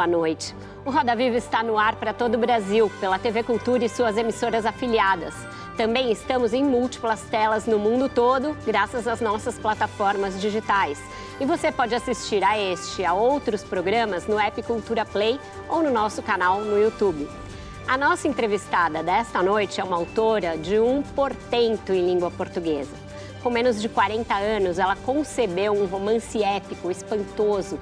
Boa noite. O Roda Viva está no ar para todo o Brasil, pela TV Cultura e suas emissoras afiliadas. Também estamos em múltiplas telas no mundo todo, graças às nossas plataformas digitais. E você pode assistir a este e a outros programas no app Cultura Play ou no nosso canal no YouTube. A nossa entrevistada desta noite é uma autora de um portento em língua portuguesa. Com menos de 40 anos, ela concebeu um romance épico, espantoso,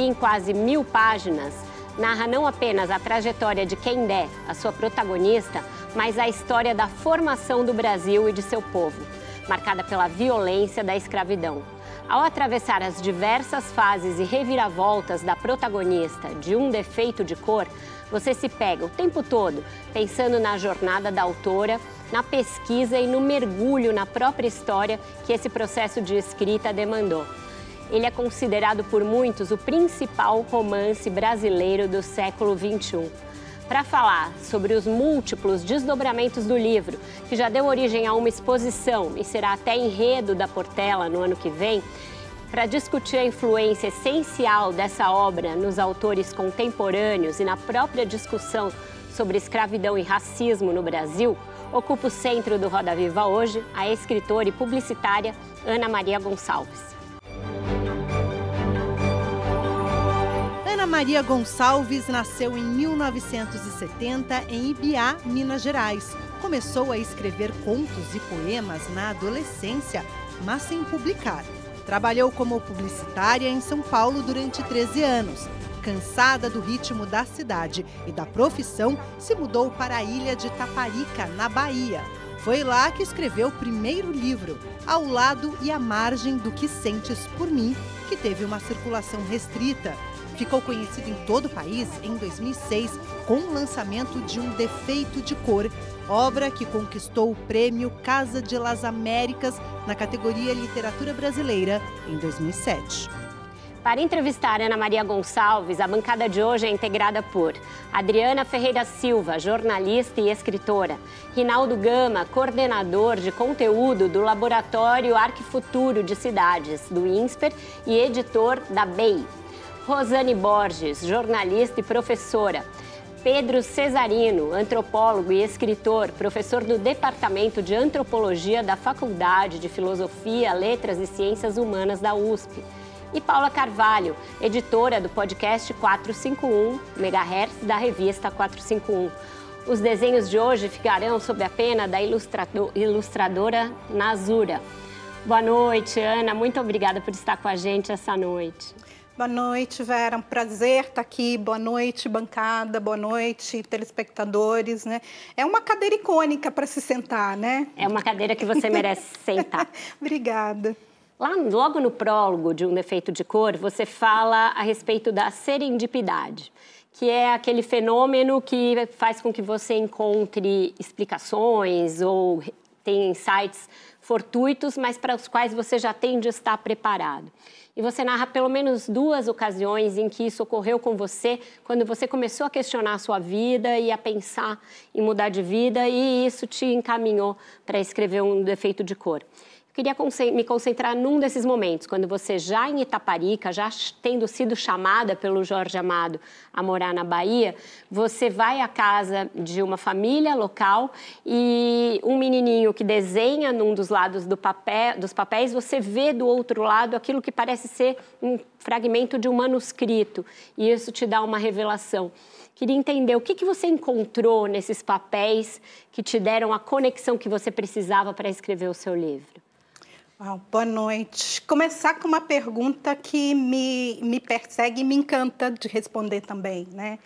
que em quase mil páginas narra não apenas a trajetória de Kendé, a sua protagonista, mas a história da formação do Brasil e de seu povo, marcada pela violência da escravidão. Ao atravessar as diversas fases e reviravoltas da protagonista de um defeito de cor, você se pega o tempo todo pensando na jornada da autora, na pesquisa e no mergulho na própria história que esse processo de escrita demandou. Ele é considerado por muitos o principal romance brasileiro do século XXI. Para falar sobre os múltiplos desdobramentos do livro, que já deu origem a uma exposição e será até enredo da Portela no ano que vem, para discutir a influência essencial dessa obra nos autores contemporâneos e na própria discussão sobre escravidão e racismo no Brasil, ocupa o centro do Roda Viva hoje a escritora e publicitária Ana Maria Gonçalves. Ana Maria Gonçalves nasceu em 1970 em Ibiá, Minas Gerais. Começou a escrever contos e poemas na adolescência, mas sem publicar. Trabalhou como publicitária em São Paulo durante 13 anos. Cansada do ritmo da cidade e da profissão, se mudou para a ilha de Taparica, na Bahia. Foi lá que escreveu o primeiro livro, Ao Lado e à Margem do que Sentes por Mim, que teve uma circulação restrita. Ficou conhecido em todo o país em 2006 com o lançamento de Um Defeito de Cor, obra que conquistou o prêmio Casa de las Américas na categoria Literatura Brasileira em 2007. Para entrevistar Ana Maria Gonçalves, a bancada de hoje é integrada por Adriana Ferreira Silva, jornalista e escritora, Rinaldo Gama, coordenador de conteúdo do Laboratório Arquifuturo de Cidades, do INSPER e editor da BEI, Rosane Borges, jornalista e professora. Pedro Cesarino, antropólogo e escritor, professor do Departamento de Antropologia da Faculdade de Filosofia, Letras e Ciências Humanas da USP. E Paula Carvalho, editora do podcast 451 MHz da revista 451. Os desenhos de hoje ficarão sob a pena da ilustradora Nazura. Boa noite, Ana. Muito obrigada por estar com a gente essa noite. Boa noite, Vera. Um prazer estar aqui. Boa noite, bancada. Boa noite, telespectadores. Né? É uma cadeira icônica para se sentar, né? É uma cadeira que você merece sentar. Obrigada. Lá, logo no prólogo de Um Defeito de Cor, você fala a respeito da serendipidade, que é aquele fenômeno que faz com que você encontre explicações ou tenha insights fortuitos, mas para os quais você já tem de estar preparado. E você narra pelo menos duas ocasiões em que isso ocorreu com você, quando você começou a questionar a sua vida e a pensar em mudar de vida, e isso te encaminhou para escrever um defeito de cor. Queria me concentrar num desses momentos, quando você já em Itaparica, já tendo sido chamada pelo Jorge Amado a morar na Bahia, você vai à casa de uma família local e um menininho que desenha num dos lados do papel, dos papéis, você vê do outro lado aquilo que parece ser um fragmento de um manuscrito e isso te dá uma revelação. Queria entender o que, que você encontrou nesses papéis que te deram a conexão que você precisava para escrever o seu livro boa noite. Começar com uma pergunta que me, me persegue e me encanta de responder também, né?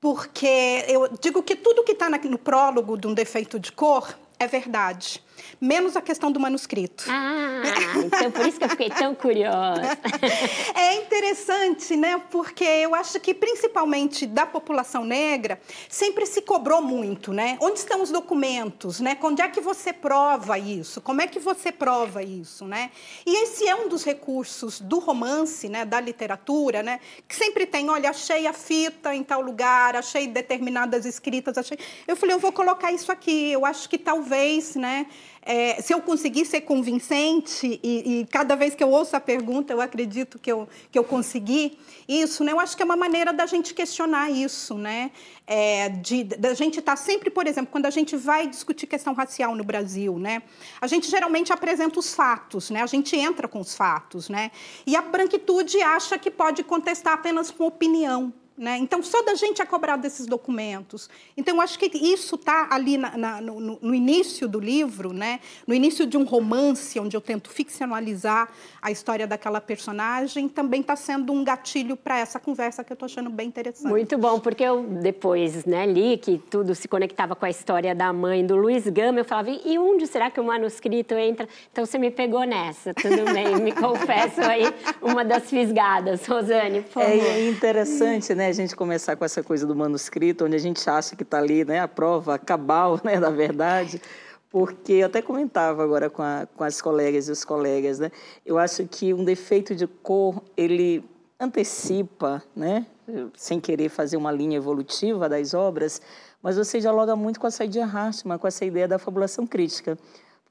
Porque eu digo que tudo que está no prólogo de um defeito de cor é verdade. Menos a questão do manuscrito. Ah, então por isso que eu fiquei tão curiosa. é interessante, né? Porque eu acho que principalmente da população negra sempre se cobrou muito, né? Onde estão os documentos, né? Onde é que você prova isso? Como é que você prova isso, né? E esse é um dos recursos do romance, né? Da literatura, né? Que sempre tem, olha, achei a fita em tal lugar, achei determinadas escritas, achei. Eu falei, eu vou colocar isso aqui. Eu acho que talvez, né? É, se eu conseguir ser convincente, e, e, cada vez que eu ouço a pergunta, eu acredito que eu, que eu consegui isso, né? eu acho que é uma maneira da gente questionar isso, né? É, de, da gente estar tá sempre, por exemplo, quando a gente vai discutir questão racial no Brasil, né? a gente geralmente apresenta os fatos, né? a gente entra com os fatos, né? e a branquitude acha que pode contestar apenas com opinião. Né? Então, só da gente é cobrado desses documentos. Então, eu acho que isso está ali na, na, no, no, início do livro, né? no início de um romance, onde eu tento ficcionalizar a história daquela personagem, também está sendo um gatilho para essa conversa que eu estou achando bem interessante. Muito bom, porque eu depois né, li que tudo se conectava com a história da mãe do Luiz Gama. Eu falava, e onde será que o manuscrito entra? Então, você me pegou nessa, tudo bem. me confesso aí, uma das fisgadas. Rosane, por favor. É interessante, né? A gente começar com essa coisa do manuscrito, onde a gente acha que está ali né, a prova cabal né, da verdade, porque eu até comentava agora com, a, com as colegas e os colegas, né? Eu acho que um defeito de cor, ele antecipa, né? Sem querer fazer uma linha evolutiva das obras, mas você dialoga muito com a Saidia Hartmann, com essa ideia da fabulação crítica.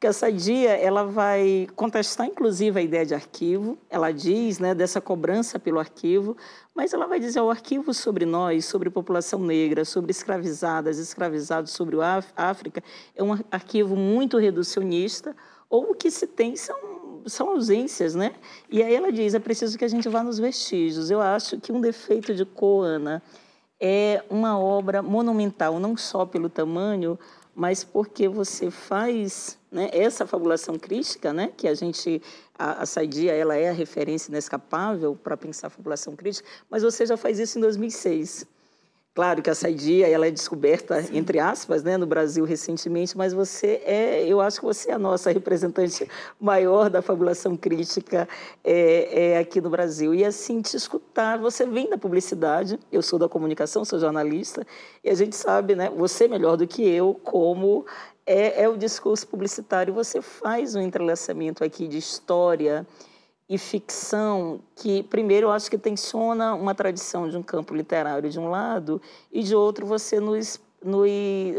Porque a Saidia, ela vai contestar, inclusive, a ideia de arquivo. Ela diz né, dessa cobrança pelo arquivo, mas ela vai dizer o arquivo sobre nós, sobre população negra, sobre escravizadas, escravizados, sobre a África, é um arquivo muito reducionista, ou o que se tem são, são ausências, né? E aí ela diz, é preciso que a gente vá nos vestígios. Eu acho que um defeito de Coana é uma obra monumental, não só pelo tamanho, mas porque você faz né, essa fabulação crítica, né, que a gente, a, a Saidia, ela é a referência inescapável para pensar a fabulação crítica, mas você já faz isso em 2006. Claro que a saidia ela é descoberta, Sim. entre aspas, né, no Brasil recentemente, mas você é, eu acho que você é a nossa representante maior da fabulação crítica é, é aqui no Brasil. E assim, te escutar, você vem da publicidade, eu sou da comunicação, sou jornalista, e a gente sabe, né, você melhor do que eu, como é, é o discurso publicitário, você faz um entrelaçamento aqui de história, e ficção que, primeiro, eu acho que tensiona uma tradição de um campo literário de um lado e, de outro, você nos, nos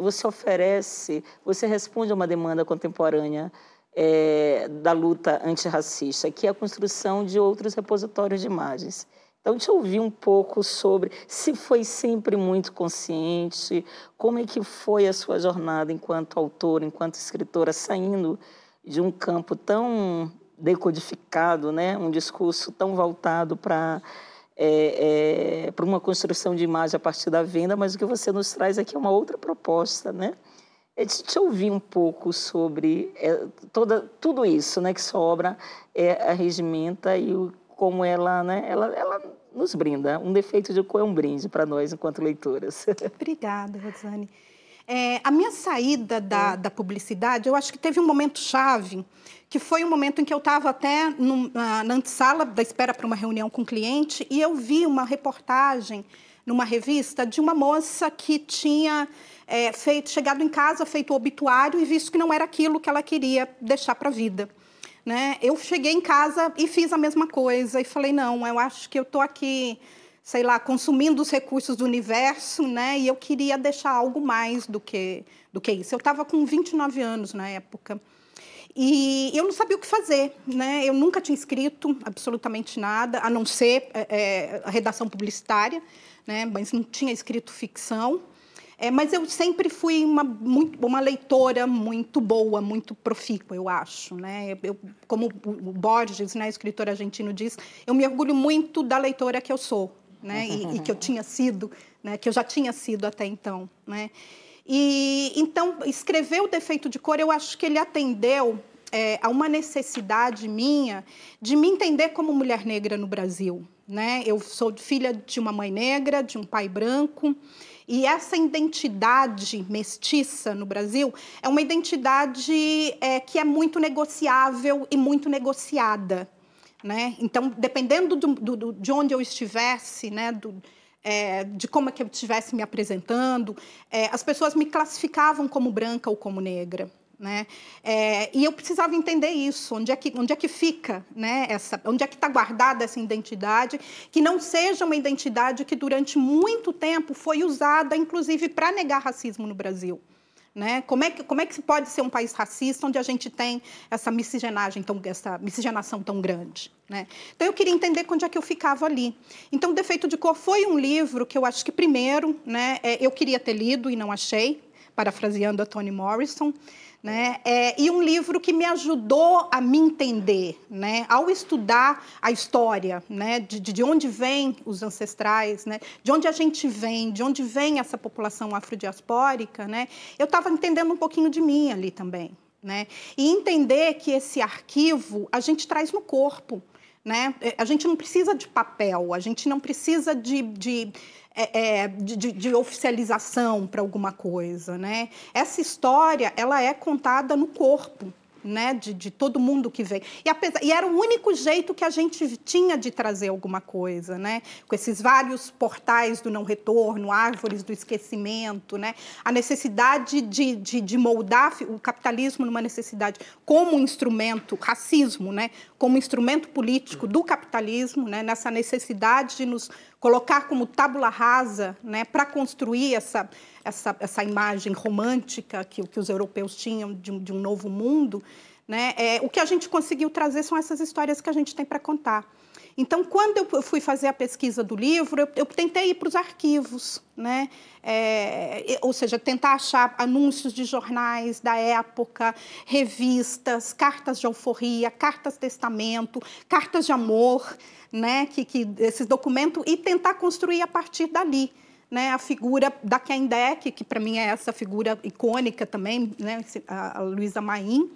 você oferece, você responde a uma demanda contemporânea é, da luta antirracista, que é a construção de outros repositórios de imagens. Então, te ouvir um pouco sobre se foi sempre muito consciente, como é que foi a sua jornada enquanto autora, enquanto escritora, saindo de um campo tão decodificado, né? um discurso tão voltado para é, é, para uma construção de imagem a partir da venda, mas o que você nos traz aqui é uma outra proposta, né? É de te ouvir um pouco sobre é, toda, tudo isso, né? Que sua obra é, regimenta e o, como ela, né? Ela, ela nos brinda. Um defeito de cor é um brinde para nós enquanto leitoras. Obrigada, Rosane. É, a minha saída da, da publicidade, eu acho que teve um momento chave que foi um momento em que eu estava até no, na, na antessala da espera para uma reunião com um cliente e eu vi uma reportagem numa revista de uma moça que tinha é, feito, chegado em casa, feito o obituário e visto que não era aquilo que ela queria deixar para a vida. Né? Eu cheguei em casa e fiz a mesma coisa e falei, não, eu acho que eu estou aqui, sei lá, consumindo os recursos do universo, né? E eu queria deixar algo mais do que, do que isso. Eu estava com 29 anos na época. E eu não sabia o que fazer, né? Eu nunca tinha escrito absolutamente nada, a não ser é, a redação publicitária, né? Mas não tinha escrito ficção. É, mas eu sempre fui uma, muito, uma leitora muito boa, muito profícua, eu acho. Né? Eu, como o Borges, né, escritor argentino, diz, eu me orgulho muito da leitora que eu sou, né? e, e que eu tinha sido, né? que eu já tinha sido até então. Né? E então escrever o defeito de cor, eu acho que ele atendeu é, a uma necessidade minha de me entender como mulher negra no Brasil. Né? Eu sou filha de uma mãe negra, de um pai branco, E essa identidade mestiça no Brasil é uma identidade é, que é muito negociável e muito negociada. Né? Então, dependendo do, do, de onde eu estivesse, né, do, é, de como é que eu estivesse me apresentando, é, as pessoas me classificavam como branca ou como negra. Né? É, e eu precisava entender isso, onde é que, onde é que fica, né, essa, onde é que está guardada essa identidade, que não seja uma identidade que durante muito tempo foi usada, inclusive, para negar racismo no Brasil. Né? Como, é que, como é que pode ser um país racista onde a gente tem essa miscigenagem, tão, essa miscigenação tão grande? Né? Então, eu queria entender onde é que eu ficava ali. Então, Defeito de Cor foi um livro que eu acho que, primeiro, né, é, eu queria ter lido e não achei, parafraseando a Toni Morrison. Né? É, e um livro que me ajudou a me entender, né? ao estudar a história, né? de, de onde vêm os ancestrais, né? de onde a gente vem, de onde vem essa população afrodiaspórica, né? eu estava entendendo um pouquinho de mim ali também. Né? E entender que esse arquivo a gente traz no corpo. Né? A gente não precisa de papel, a gente não precisa de, de é, é, de, de, oficialização para alguma coisa, né? Essa história ela é contada no corpo, né, de, de, todo mundo que vem. E, apesar, e, era o único jeito que a gente tinha de trazer alguma coisa, né? com esses vários portais do não retorno, árvores do esquecimento, né? a necessidade de, de, de moldar o capitalismo numa necessidade como instrumento, racismo, né? como instrumento político do capitalismo, né? nessa necessidade de nos colocar como tábula rasa né? para construir essa essa, essa imagem romântica que, que os europeus tinham de de um novo mundo, né? É, o que a gente conseguiu trazer são essas histórias que a gente tem para contar. Então, quando eu fui fazer a pesquisa do livro, eu, eu tentei ir para os arquivos, né? É, ou seja, tentar achar anúncios de jornais da época, revistas, cartas de alforria, cartas testamento, cartas de amor, né? que, que esses documentos, e tentar construir a partir dali né, a figura da Kendek, que para mim é essa figura icônica também, né, a, Luísa Maim,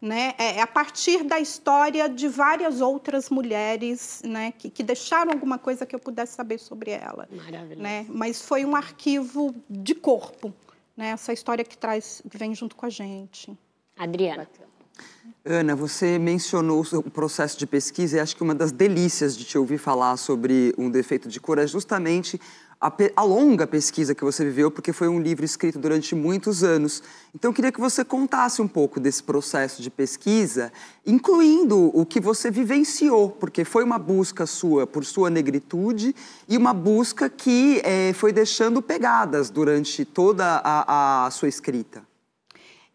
né, é, é a partir da história de várias outras mulheres né, que, que, deixaram alguma coisa que eu pudesse saber sobre ela. Maravilhoso. Né? Mas foi um arquivo de corpo, né, essa história que traz, que vem junto com a gente. Adriana. Ana, você mencionou o processo de pesquisa e acho que uma das delícias de te ouvir falar sobre um defeito de cor é justamente a, a, longa pesquisa que você viveu, porque foi um livro escrito durante muitos anos. Então, eu queria que você contasse um pouco desse processo de pesquisa, incluindo o que você vivenciou, porque foi uma busca sua por sua negritude e uma busca que é, foi deixando pegadas durante toda a, a sua escrita.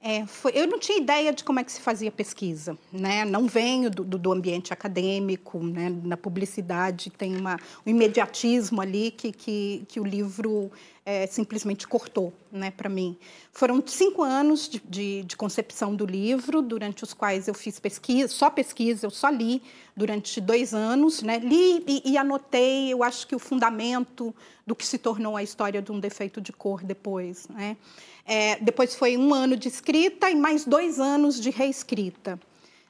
É, foi, eu não tinha ideia de como é que se fazia pesquisa, né? Não venho do, do ambiente acadêmico, né? Na publicidade tem uma, um imediatismo ali que, que, que o livro é, simplesmente cortou, né? Para mim, foram cinco anos de, de, de, concepção do livro, durante os quais eu fiz pesquisa, só pesquisa, eu só li durante dois anos, né? Li e, e anotei, eu acho que o fundamento do que se tornou a história de um defeito de cor depois, né? É, depois foi um ano de escrita e mais dois anos de reescrita.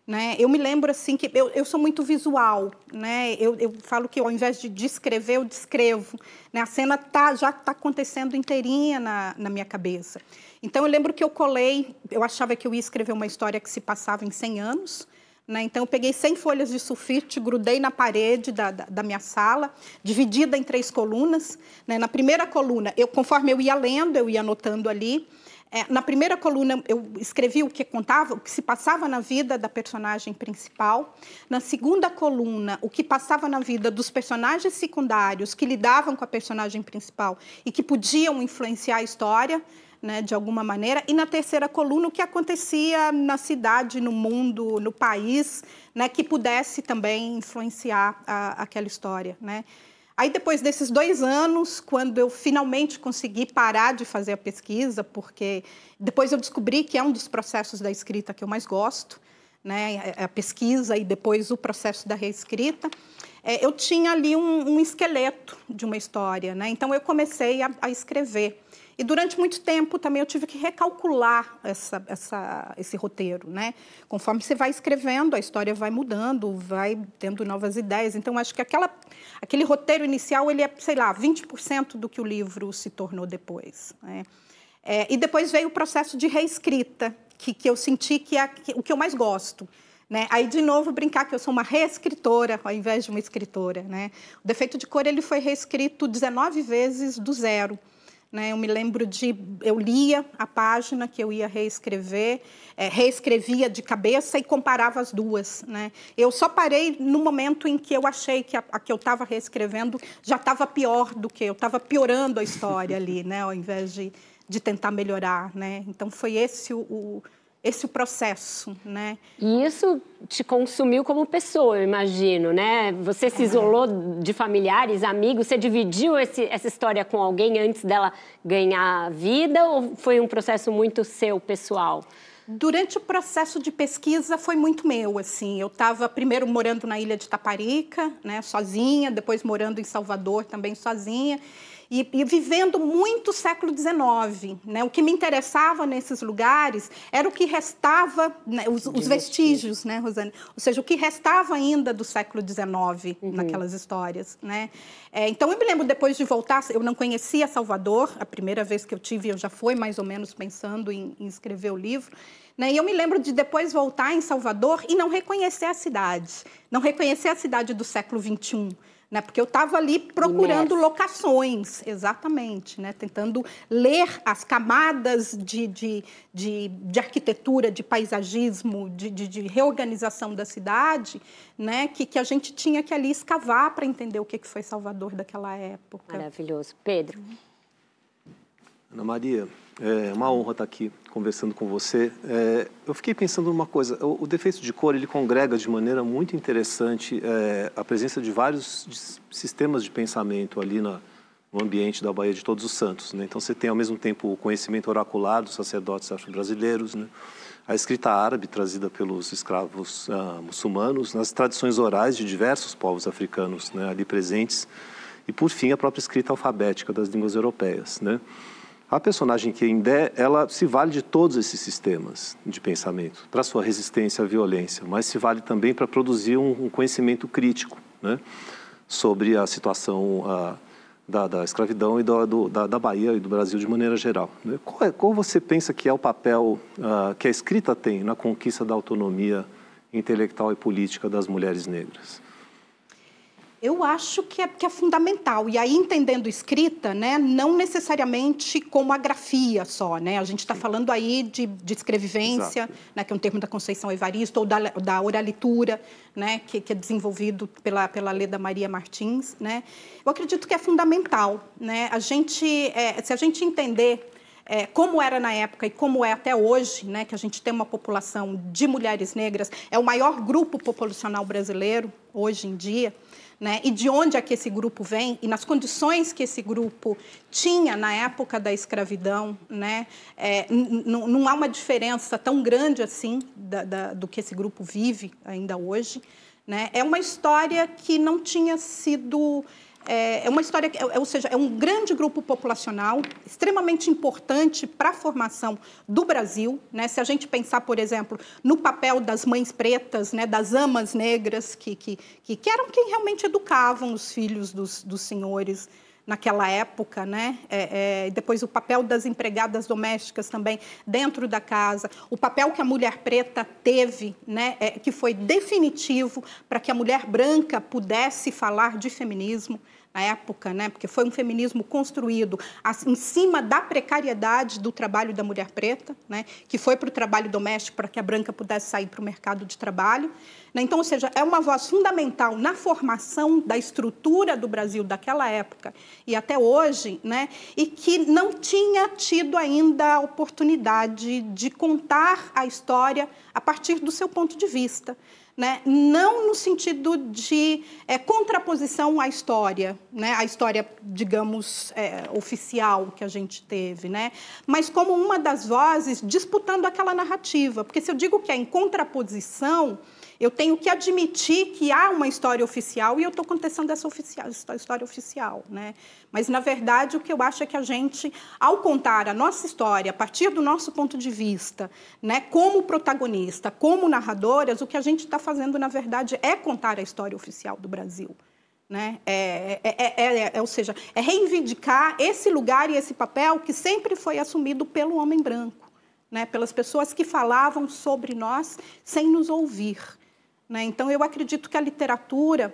Né? Eu me lembro assim que eu, eu sou muito visual, né? Eu, eu, falo que ao invés de descrever, eu descrevo. Né? A cena tá, já está acontecendo inteirinha na, na minha cabeça. Então eu lembro que eu colei, eu achava que eu ia escrever uma história que se passava em 100 anos, né? Então, eu peguei 100 folhas de sulfite, grudei na parede da, da, da minha sala, dividida em três colunas. Né? Na primeira coluna, eu, conforme eu ia lendo, eu ia anotando ali. É, na primeira coluna, eu escrevi o que contava, o que se passava na vida da personagem principal. Na segunda coluna, o que passava na vida dos personagens secundários que lidavam com a personagem principal e que podiam influenciar a história né, de alguma maneira. E na terceira coluna, o que acontecia na cidade, no mundo, no país, né, que pudesse também influenciar a, aquela história. Né. Aí, depois desses dois anos, quando eu finalmente consegui parar de fazer a pesquisa, porque depois eu descobri que é um dos processos da escrita que eu mais gosto, né, a pesquisa e depois o processo da reescrita, é, eu tinha ali um, um, esqueleto de uma história. Né? Então, eu comecei a, a escrever. E durante muito tempo também eu tive que recalcular essa, essa, esse roteiro, né? Conforme você vai escrevendo, a história vai mudando, vai tendo novas ideias. Então, acho que aquela, aquele roteiro inicial, ele é, sei lá, 20% do que o livro se tornou depois. Né? É, e depois veio o processo de reescrita, que, que eu senti que é o que eu mais gosto. Né? Aí, de novo, brincar que eu sou uma reescritora ao invés de uma escritora. Né? O Defeito de Cor ele foi reescrito 19 vezes do zero. Né? Eu me lembro de. Eu lia a página que eu ia reescrever, é, reescrevia de cabeça e comparava as duas. Né? Eu só parei no momento em que eu achei que a, a que eu estava reescrevendo já estava pior do que eu, estava piorando a história ali, né? ao invés de, de tentar melhorar. Né? Então, foi esse o, o esse processo, né? E isso te consumiu como pessoa, eu imagino, né? Você se isolou de familiares, amigos, você dividiu esse, essa história com alguém antes dela ganhar vida ou foi um processo muito seu, pessoal? Durante o processo de pesquisa foi muito meu, assim. Eu estava primeiro morando na ilha de Taparica, né, sozinha, depois morando em Salvador também sozinha e, e vivendo muito o século XIX. Né? O que me interessava nesses lugares era o que restava, né, os, os, vestígios, né, Rosane? Ou seja, o que restava ainda do século XIX uhum. naquelas histórias. Né? É, então, eu me lembro, depois de voltar, eu não conhecia Salvador, a primeira vez que eu tive, eu já fui mais ou menos pensando em, em escrever o livro. Né? E eu me lembro de depois voltar em Salvador e não reconhecer a cidade, não reconhecer a cidade do século XXI né? Porque eu estava ali procurando locações, exatamente, né? Tentando ler as camadas de, de, de, de arquitetura, de paisagismo, de, de, de, reorganização da cidade, né? Que, que a gente tinha que ali escavar para entender o que, que foi Salvador daquela época. Maravilhoso. Pedro. Ana Maria, é uma honra estar aqui conversando com você. É, eu fiquei pensando numa coisa. O, o, defeito de cor ele congrega de maneira muito interessante é, a presença de vários sistemas de pensamento ali na, no ambiente da Baía de Todos os Santos. Né? Então você tem ao mesmo tempo o conhecimento oracular dos sacerdotes afro-brasileiros, né? a escrita árabe trazida pelos escravos ah, muçulmanos, nas tradições orais de diversos povos africanos né? ali presentes e por fim a própria escrita alfabética das línguas europeias. Né? A personagem que Indé, ela se vale de todos esses sistemas de pensamento para sua resistência à violência, mas se vale também para produzir um, um, conhecimento crítico né, sobre a situação a, da, da, escravidão e do, do, da, da, Bahia e do Brasil de maneira geral. Né. Qual, é, qual você pensa que é o papel uh, que a escrita tem na conquista da autonomia intelectual e política das mulheres negras? Eu acho que é, que é fundamental. E aí, entendendo escrita, né, não necessariamente como a grafia só. Né? A gente está falando aí de, de escrevivência, né, que é um termo da Conceição Evaristo, ou da, da oralitura, né, que, que é desenvolvido pela, pela Leda Maria Martins. Né? Eu acredito que é fundamental. Né? A gente, é, se a gente entender é, como era na época e como é até hoje, né, que a gente tem uma população de mulheres negras, é o maior grupo populacional brasileiro hoje em dia né? e de onde é que esse grupo vem, e nas condições que esse grupo tinha na época da escravidão, né? É, não há uma diferença tão grande assim da, da, do que esse grupo vive ainda hoje. Né? É uma história que não tinha sido é, é uma história, é, ou seja, é um grande grupo populacional, extremamente importante para a formação do Brasil. Né? Se a gente pensar, por exemplo, no papel das mães pretas, né, das amas negras, que, que, que eram quem realmente educavam os filhos dos, dos senhores naquela época, né? É, é, depois o papel das empregadas domésticas também dentro da casa, o papel que a mulher preta teve, né? É, que foi definitivo para que a mulher branca pudesse falar de feminismo na época, né, porque foi um feminismo construído em cima da precariedade do trabalho da mulher preta, né, que foi para o trabalho doméstico para que a branca pudesse sair para o mercado de trabalho. Né? Então, ou seja, é uma voz fundamental na formação da estrutura do Brasil daquela época e até hoje, né, e que não tinha tido ainda a oportunidade de contar a história a partir do seu ponto de vista né? não no sentido de é, contraposição à história, né? a história, digamos, é, oficial que a gente teve, né? mas como uma das vozes disputando aquela narrativa. Porque se eu digo que é em contraposição, Eu tenho que admitir que há uma história oficial e eu estou contestando essa oficial, história oficial. Né? Mas, na verdade, o que eu acho é que a gente, ao contar a nossa história, a partir do nosso ponto de vista, né, como protagonista, como narradoras, o que a gente está fazendo, na verdade, é contar a história oficial do Brasil. Né? É, é, é, ou seja, é reivindicar esse lugar e esse papel que sempre foi assumido pelo homem branco, né? pelas pessoas que falavam sobre nós sem nos ouvir. Né? Então, eu acredito que a literatura,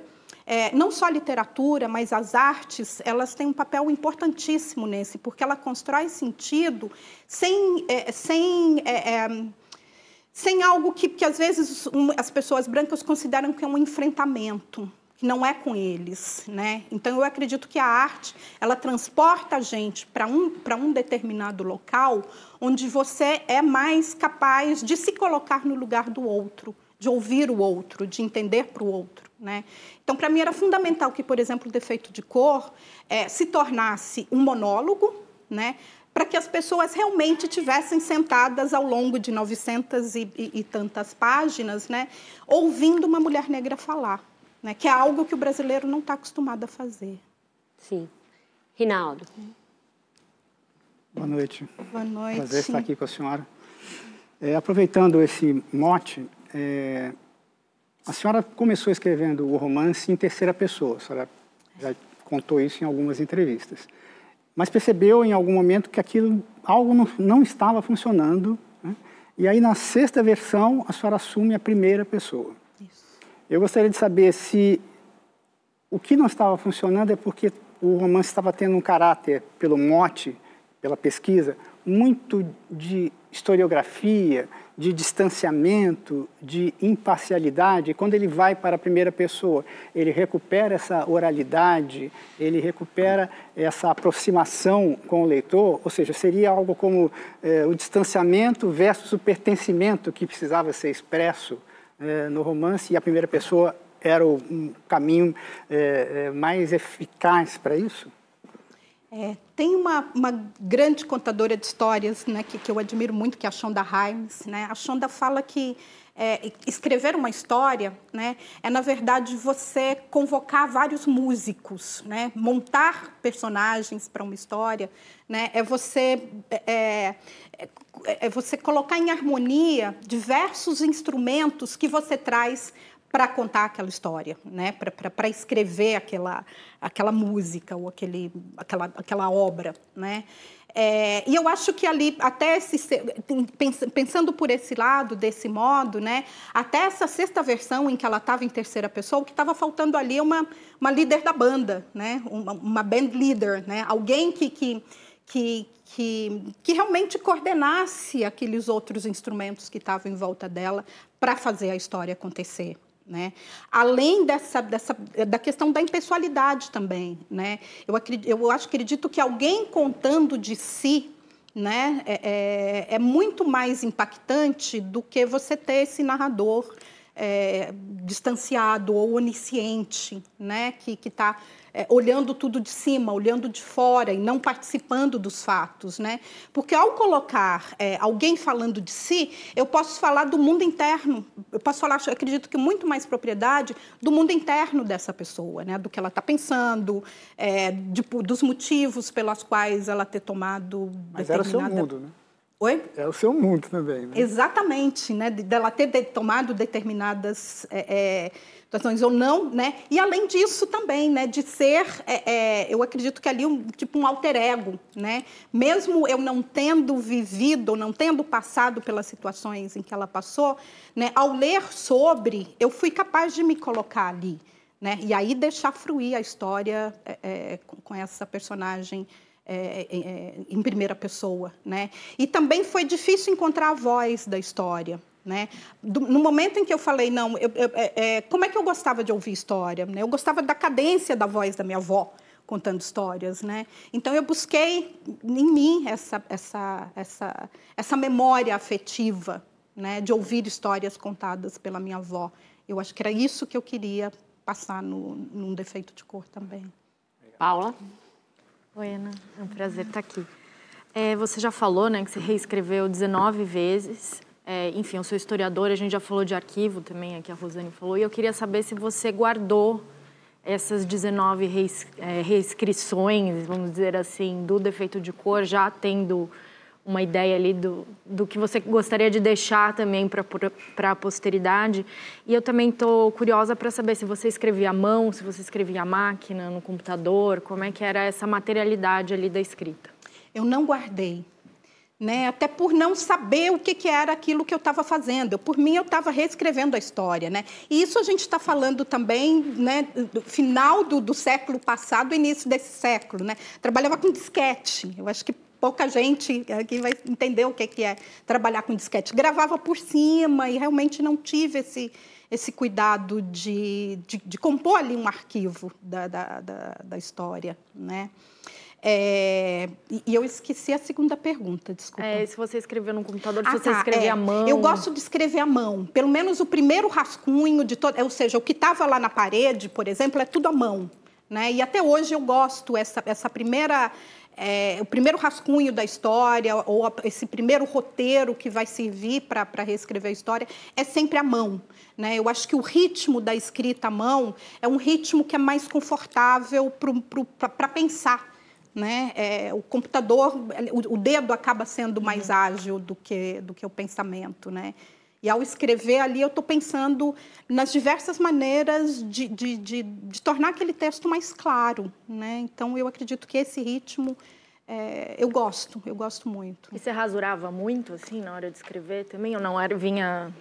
não só a literatura, mas as artes, elas têm um papel importantíssimo nesse, porque ela constrói sentido sem, sem sem algo que, que às vezes as pessoas brancas consideram que é um enfrentamento que não é com eles, né? Então eu acredito que a arte ela transporta a gente para um para um determinado local onde você é mais capaz de se colocar no lugar do outro, de ouvir o outro, de entender para o outro, né? Então para mim era fundamental que, por exemplo, o defeito de cor é, se tornasse um monólogo, né? Para que as pessoas realmente tivessem sentadas ao longo de 900 e, e, e tantas páginas, né, ouvindo uma mulher negra falar né? que é algo que o brasileiro não está acostumado a fazer. Sim. Rinaldo. Boa noite. Boa noite. Prazer estar aqui com a senhora. É, aproveitando esse mote, é, a senhora começou escrevendo o romance em terceira pessoa, a senhora já contou isso em algumas entrevistas. Mas percebeu em algum momento que aquilo, algo não, não estava funcionando, né? e aí na sexta versão a senhora assume a primeira pessoa. Eu gostaria de saber se o que não estava funcionando é porque o romance estava tendo um caráter, pelo mote, pela pesquisa, muito de historiografia, de distanciamento, de imparcialidade. Quando ele vai para a primeira pessoa, ele recupera essa oralidade, ele recupera essa aproximação com o leitor, ou seja, seria algo como eh, o distanciamento versus o pertencimento que precisava ser expresso é, no romance e a primeira pessoa era o um caminho é, mais eficaz para isso? É, tem uma, uma, grande contadora de histórias né, que, que, eu admiro muito, que é a Shonda Rhimes. Né? A Shonda fala que é, escrever uma história né, é, na verdade, você convocar vários músicos, né? montar personagens para uma história, né? é você é, é é, é você colocar em harmonia diversos instrumentos que você traz para contar aquela história, né? para escrever aquela, aquela música ou aquele, aquela, aquela obra. Né? É, e eu acho que ali, até esse, pensando por esse lado, desse modo, né, até essa sexta versão em que ela estava em terceira pessoa, o que estava faltando ali é uma, uma líder da banda, né, uma, uma band leader, né, alguém que, que, que, que, que realmente coordenasse aqueles outros instrumentos que estavam em volta dela para fazer a história acontecer. Né? Além dessa, dessa, da questão da impessoalidade também. Né? Eu, acredito, eu acho, acredito que alguém contando de si né, é, é, é muito mais impactante do que você ter esse narrador é, distanciado ou onisciente, né, que está é, olhando tudo de cima, olhando de fora e não participando dos fatos, né? Porque ao colocar é, alguém falando de si, eu posso falar do mundo interno, eu posso falar, eu acredito que muito mais propriedade do mundo interno dessa pessoa, né? Do que ela está pensando, é, de, dos motivos pelos quais ela ter tomado Mas determinada... era o seu mundo, né? Oi? É o seu mundo também, né? Exatamente, né? Dela de, ter de, tomado determinadas é, é, ou não, né? E além disso também, né? De ser, é, é, eu acredito que ali um tipo um alter ego, né? Mesmo eu não tendo vivido, não tendo passado pelas situações em que ela passou, né? Ao ler sobre, eu fui capaz de me colocar ali, né? E aí deixar fruir a história é, é, com, com essa personagem é, é, é, em primeira pessoa, né? E também foi difícil encontrar a voz da história, né? Do, no momento em que eu falei não, eu, eu, é, é, como é que eu gostava de ouvir história? Né? Eu gostava da cadência da voz da minha avó contando histórias, né? Então eu busquei em mim essa essa essa essa memória afetiva, né? De ouvir histórias contadas pela minha avó. Eu acho que era isso que eu queria passar no, num defeito de cor também. Paula. Oi, Ana. É um prazer estar aqui. É, você já falou né, que você reescreveu 19 vezes É, enfim, eu sou historiadora, a gente já falou de arquivo também, aqui a Rosane falou, e eu queria saber se você guardou essas 19 reis, é, reescrições, vamos dizer assim, do defeito de cor, já tendo uma ideia ali do, do que você gostaria de deixar também para a posteridade. E eu também estou curiosa para saber se você escrevia à mão, se você escrevia à máquina, no computador, como é que era essa materialidade ali da escrita. Eu não guardei. Né? Até por não saber o que, que era aquilo que eu estava fazendo. Por mim, eu estava reescrevendo a história. Né? E isso a gente está falando também né, do final do, do século passado, início desse século. Né? Trabalhava com disquete. Eu acho que pouca gente aqui vai entender o que é trabalhar com disquete. Gravava por cima e realmente não tive esse, esse cuidado de, de, de compor ali um arquivo da, da, da, da história. Né? É, e eu esqueci a segunda pergunta, desculpa. É, se você escreveu no computador, se ah, você tá, escrevia é. à mão. Eu gosto de escrever à mão. Pelo menos o primeiro rascunho de todo. Ou seja, o que estava lá na parede, por exemplo, é tudo à mão. Né? E até hoje eu gosto essa, essa primeira. É, o primeiro rascunho da história, ou esse primeiro roteiro que vai servir para reescrever a história, é sempre à mão. Né? Eu acho que o ritmo da escrita à mão é um ritmo que é mais confortável para pensar né? É, o computador, o, o, dedo acaba sendo mais uhum. ágil do que, do que o pensamento. Né? E ao escrever ali, eu estou pensando nas diversas maneiras de, de, de, de, tornar aquele texto mais claro. Né? Então, eu acredito que esse ritmo é, eu gosto, eu gosto muito. E você rasurava muito, assim, na hora de escrever também? Ou não era, vinha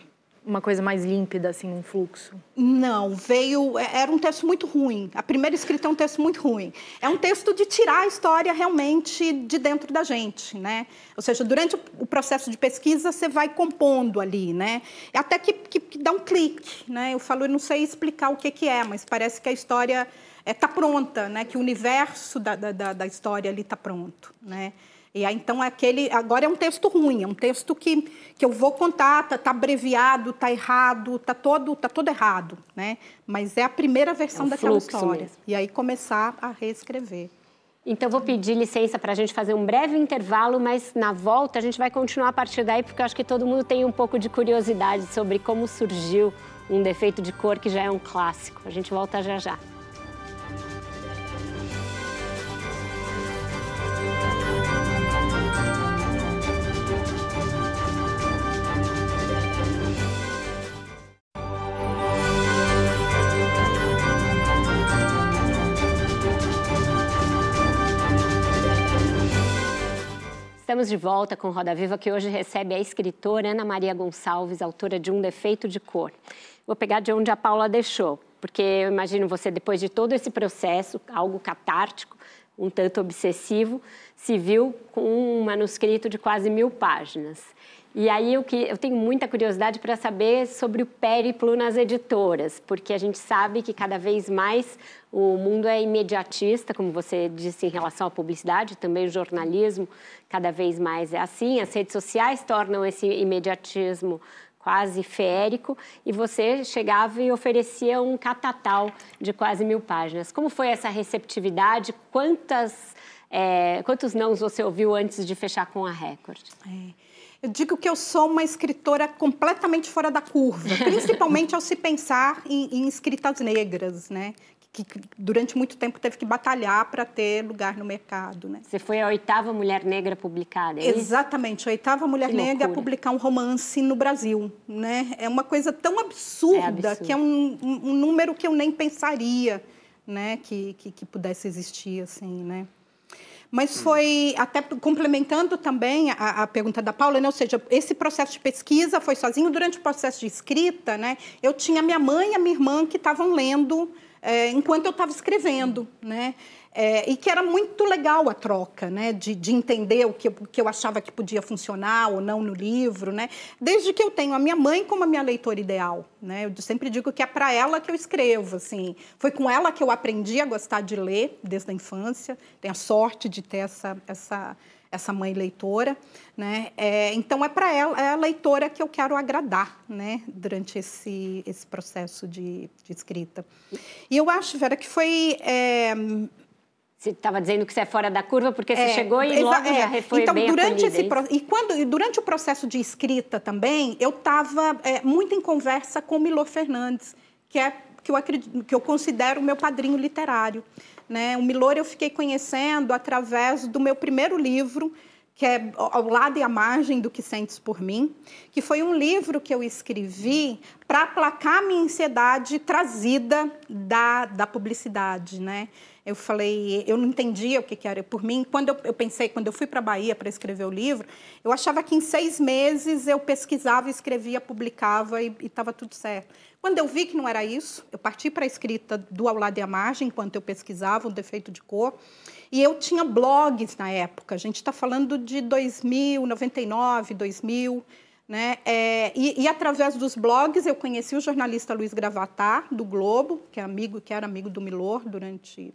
uma coisa mais límpida, assim, um fluxo? Não, veio. É, era um texto muito ruim. A primeira escrita é um texto muito ruim. É um texto de tirar a história realmente de dentro da gente, né? Ou seja, durante o processo de pesquisa, você vai compondo ali, né? Até que, que, que dá um clique, né? Eu falo, eu não sei explicar o que, que é, mas parece que a história está é, tá pronta, né? Que o universo da, da, da história ali está pronto, né? E aí, então, aquele, agora é um texto ruim, é um texto que, que eu vou contar, está tá abreviado, está errado, está todo, tá todo errado, né? Mas é a primeira versão é daquela história. Mesmo. E aí começar a reescrever. Então, vou pedir licença para a gente fazer um breve intervalo, mas na volta a gente vai continuar a partir daí, porque eu acho que todo mundo tem um pouco de curiosidade sobre como surgiu um defeito de cor que já é um clássico. A gente volta já já. Estamos de volta com Roda Viva, que hoje recebe a escritora Ana Maria Gonçalves, autora de Um Defeito de Cor. Vou pegar de onde a Paula deixou, porque eu imagino você, depois de todo esse processo, algo catártico, um tanto obsessivo, se viu com um manuscrito de quase mil páginas. E aí eu, que, eu tenho muita curiosidade para saber sobre o périplo nas editoras, porque a gente sabe que cada vez mais o mundo é imediatista, como você disse em relação à publicidade, também o jornalismo cada vez mais é assim. As redes sociais tornam esse imediatismo quase férico e você chegava e oferecia um catatal de quase mil páginas. Como foi essa receptividade? Quantas, é, quantos nãos você ouviu antes de fechar com a Record? É. Eu digo que eu sou uma escritora completamente fora da curva, principalmente ao se pensar em, em escritas negras, né? Que, que, durante muito tempo teve que batalhar para ter lugar no mercado. Né? Você foi a oitava mulher negra publicada, é Exatamente, a oitava mulher que negra loucura. a publicar um romance no Brasil. Né? É uma coisa tão absurda, é que é um, um, um, número que eu nem pensaria né? que, que, que pudesse existir. assim, né? Mas foi, até complementando também a, a, pergunta da Paula, né? ou seja, esse processo de pesquisa foi sozinho. Durante o processo de escrita, né? eu tinha minha mãe e a minha irmã que estavam lendo é, enquanto eu estava escrevendo. Né? É, e que era muito legal a troca, né? De, de entender o que, o que eu achava que podia funcionar ou não no livro, né? Desde que eu tenho a minha mãe como a minha leitora ideal, né? Eu sempre digo que é para ela que eu escrevo, assim. Foi com ela que eu aprendi a gostar de ler desde a infância. Tenho a sorte de ter essa, essa, essa mãe leitora, né? É, então é para ela, é a leitora que eu quero agradar, né? Durante esse esse processo de, de escrita. E eu acho, Vera, que foi é, Você estava dizendo que você é fora da curva porque você é, chegou e logo é. já foi então, bem durante acolhida, esse E quando durante o processo de escrita também, eu estava é, muito em conversa com o Milor Fernandes, que é que eu, acredito, que eu considero o meu padrinho literário. Né? O Milor eu fiquei conhecendo através do meu primeiro livro, que é Ao Lado e à Margem do que Sentes por Mim, que foi um livro que eu escrevi para aplacar a minha ansiedade trazida da, da publicidade, né? Eu falei, eu não entendia o que, que era por mim. Quando eu, eu pensei, quando eu fui para a Bahia para escrever o livro, eu achava que em seis meses eu pesquisava, escrevia, publicava e estava tudo certo. Quando eu vi que não era isso, eu parti para a escrita do Ao Lado e à Margem, enquanto eu pesquisava o defeito de cor. E eu tinha blogs na época, a gente está falando de 2000, 99, 2000. Né? É, e, e, através dos blogs eu conheci o jornalista Luiz Gravatar, do Globo, que, é amigo, que era amigo do Milor durante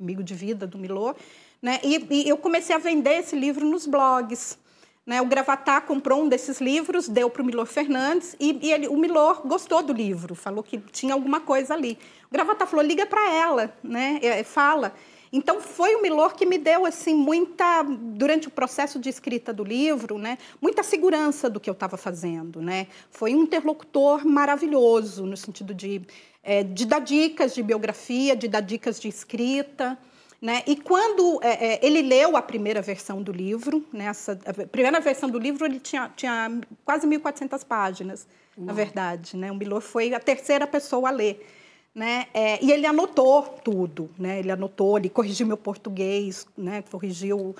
amigo de vida do Milor, né? E, e, eu comecei a vender esse livro nos blogs. Né? O Gravatar comprou um desses livros, deu para o Milor Fernandes e, e ele, o Milor gostou do livro, falou que tinha alguma coisa ali. O Gravatar falou: liga para ela, né? É, fala. Então foi o Milor que me deu assim muita durante o processo de escrita do livro, né, muita segurança do que eu estava fazendo, né. Foi um interlocutor maravilhoso no sentido de é, de dar dicas de biografia, de dar dicas de escrita. Né? E quando é, é, ele leu a primeira versão do livro, nessa né? a primeira versão do livro ele tinha, tinha quase 1.400 páginas, Não. na verdade. Né? O Milor foi a terceira pessoa a ler. Né? É, e ele anotou tudo, né? ele anotou, ele corrigiu meu português, né? corrigiu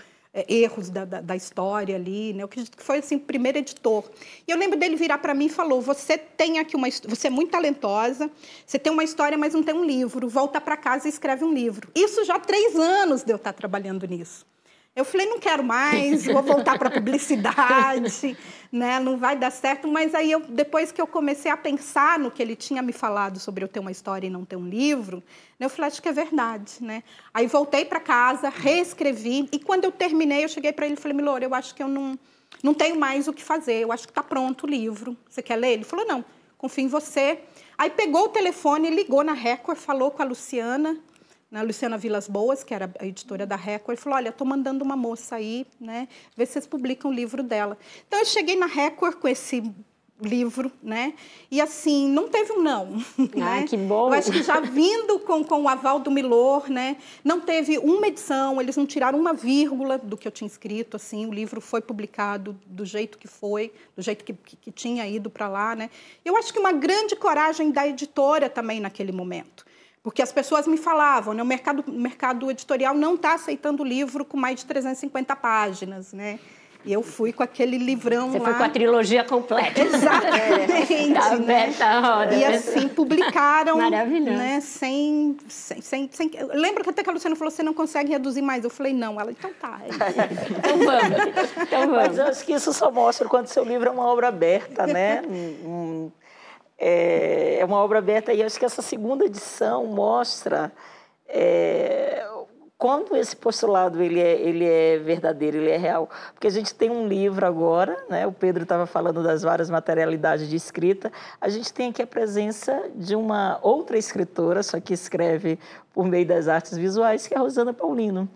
erros da, da, da, história ali, né? Acredito que foi assim o primeiro editor. E eu lembro dele virar para mim e falou: "Você tem aqui uma, você é muito talentosa, você tem uma história, mas não tem um livro. Volta para casa e escreve um livro." Isso já há três anos de eu estar trabalhando nisso. Eu falei, não quero mais, vou voltar para a publicidade, né? não vai dar certo. Mas aí, eu, depois que eu comecei a pensar no que ele tinha me falado sobre eu ter uma história e não ter um livro, né? eu falei, acho que é verdade. Né? Aí voltei para casa, reescrevi, e quando eu terminei, eu cheguei para ele e falei, Milor, eu acho que eu não, não tenho mais o que fazer, eu acho que está pronto o livro. Você quer ler? Ele falou, não, confio em você. Aí pegou o telefone, ligou na Record, falou com a Luciana, na Luciana Vilas Boas, que era a editora da Record, falou: Olha, estou mandando uma moça aí, né? Ver se vocês publicam o livro dela. Então, eu cheguei na Record com esse livro, né? E assim, não teve um não. Ah, né? que bom! Eu acho que já vindo com, com o aval do Milor, né? Não teve uma edição, eles não tiraram uma vírgula do que eu tinha escrito, assim. O livro foi publicado do jeito que foi, do jeito que, que, que tinha ido para lá, né? Eu acho que uma grande coragem da editora também naquele momento. Porque as pessoas me falavam, né, o mercado, o mercado editorial não está aceitando livro com mais de 350 páginas, né? E eu fui com aquele livrão Você lá. foi com a trilogia completa. Exatamente. tá né? a roda. E assim, publicaram. Maravilhoso. Né, sem, sem, sem, sem... Lembra que até que a Luciana falou, você não consegue reduzir mais? Eu falei, não. Ela, então tá. É então vamos. Então vamos. Mas eu acho que isso só mostra o quanto seu livro é uma obra aberta, né? um, é uma obra aberta e acho que essa segunda edição mostra é, quando esse postulado ele é, ele é verdadeiro, ele é real. Porque a gente tem um livro agora, né? o Pedro estava falando das várias materialidades de escrita, a gente tem aqui a presença de uma outra escritora, só que escreve por meio das artes visuais, que é a Rosana Paulino.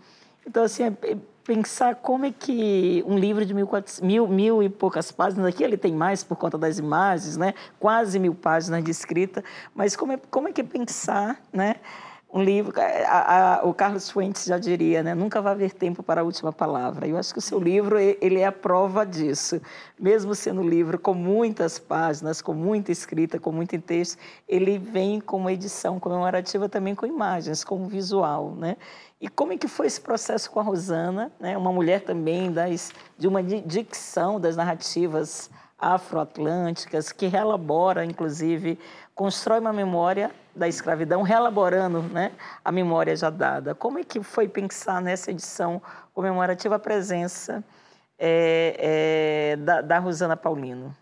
Então, assim, é, pensar como é que um livro de mil, mil, mil e poucas páginas, aqui ele tem mais por conta das imagens, né? quase mil páginas de escrita, mas como é, como é que é pensar né? Um livro, a, a, o Carlos Fuentes já diria, né? nunca vai haver tempo para a última palavra. Eu acho que o seu livro ele é a prova disso. Mesmo sendo um livro com muitas páginas, com muita escrita, com muito texto, ele vem com uma edição comemorativa também com imagens, com visual. Né? E como é que foi esse processo com a Rosana, né? uma mulher também das, de uma dicção das narrativas afroatlânticas, que relabora, inclusive, constrói uma memória da escravidão, relaborando né, a memória já dada. Como é que foi pensar nessa edição comemorativa a presença é, é, da, da Rosana Paulino?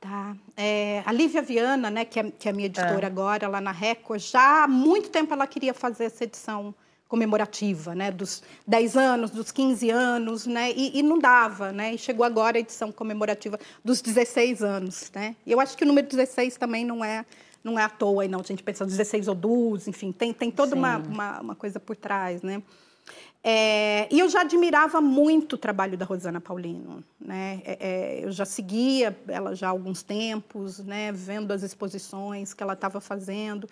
Tá. É, a Lívia Viana, né, que é, que é a minha editora é. agora, lá na Record, já há muito tempo ela queria fazer essa edição comemorativa, né, dos 10 anos, dos 15 anos, né, e, e, não dava, né, e chegou agora a edição comemorativa dos 16 anos, né, e eu acho que o número 16 também não é não é à toa, não, a gente pensa 16 ou 12, enfim, tem, tem toda uma, uma, uma, coisa por trás, né. É, e eu já admirava muito o trabalho da Rosana Paulino. Né? É, é, eu já seguia ela já há alguns tempos, né? vendo as exposições que ela estava fazendo.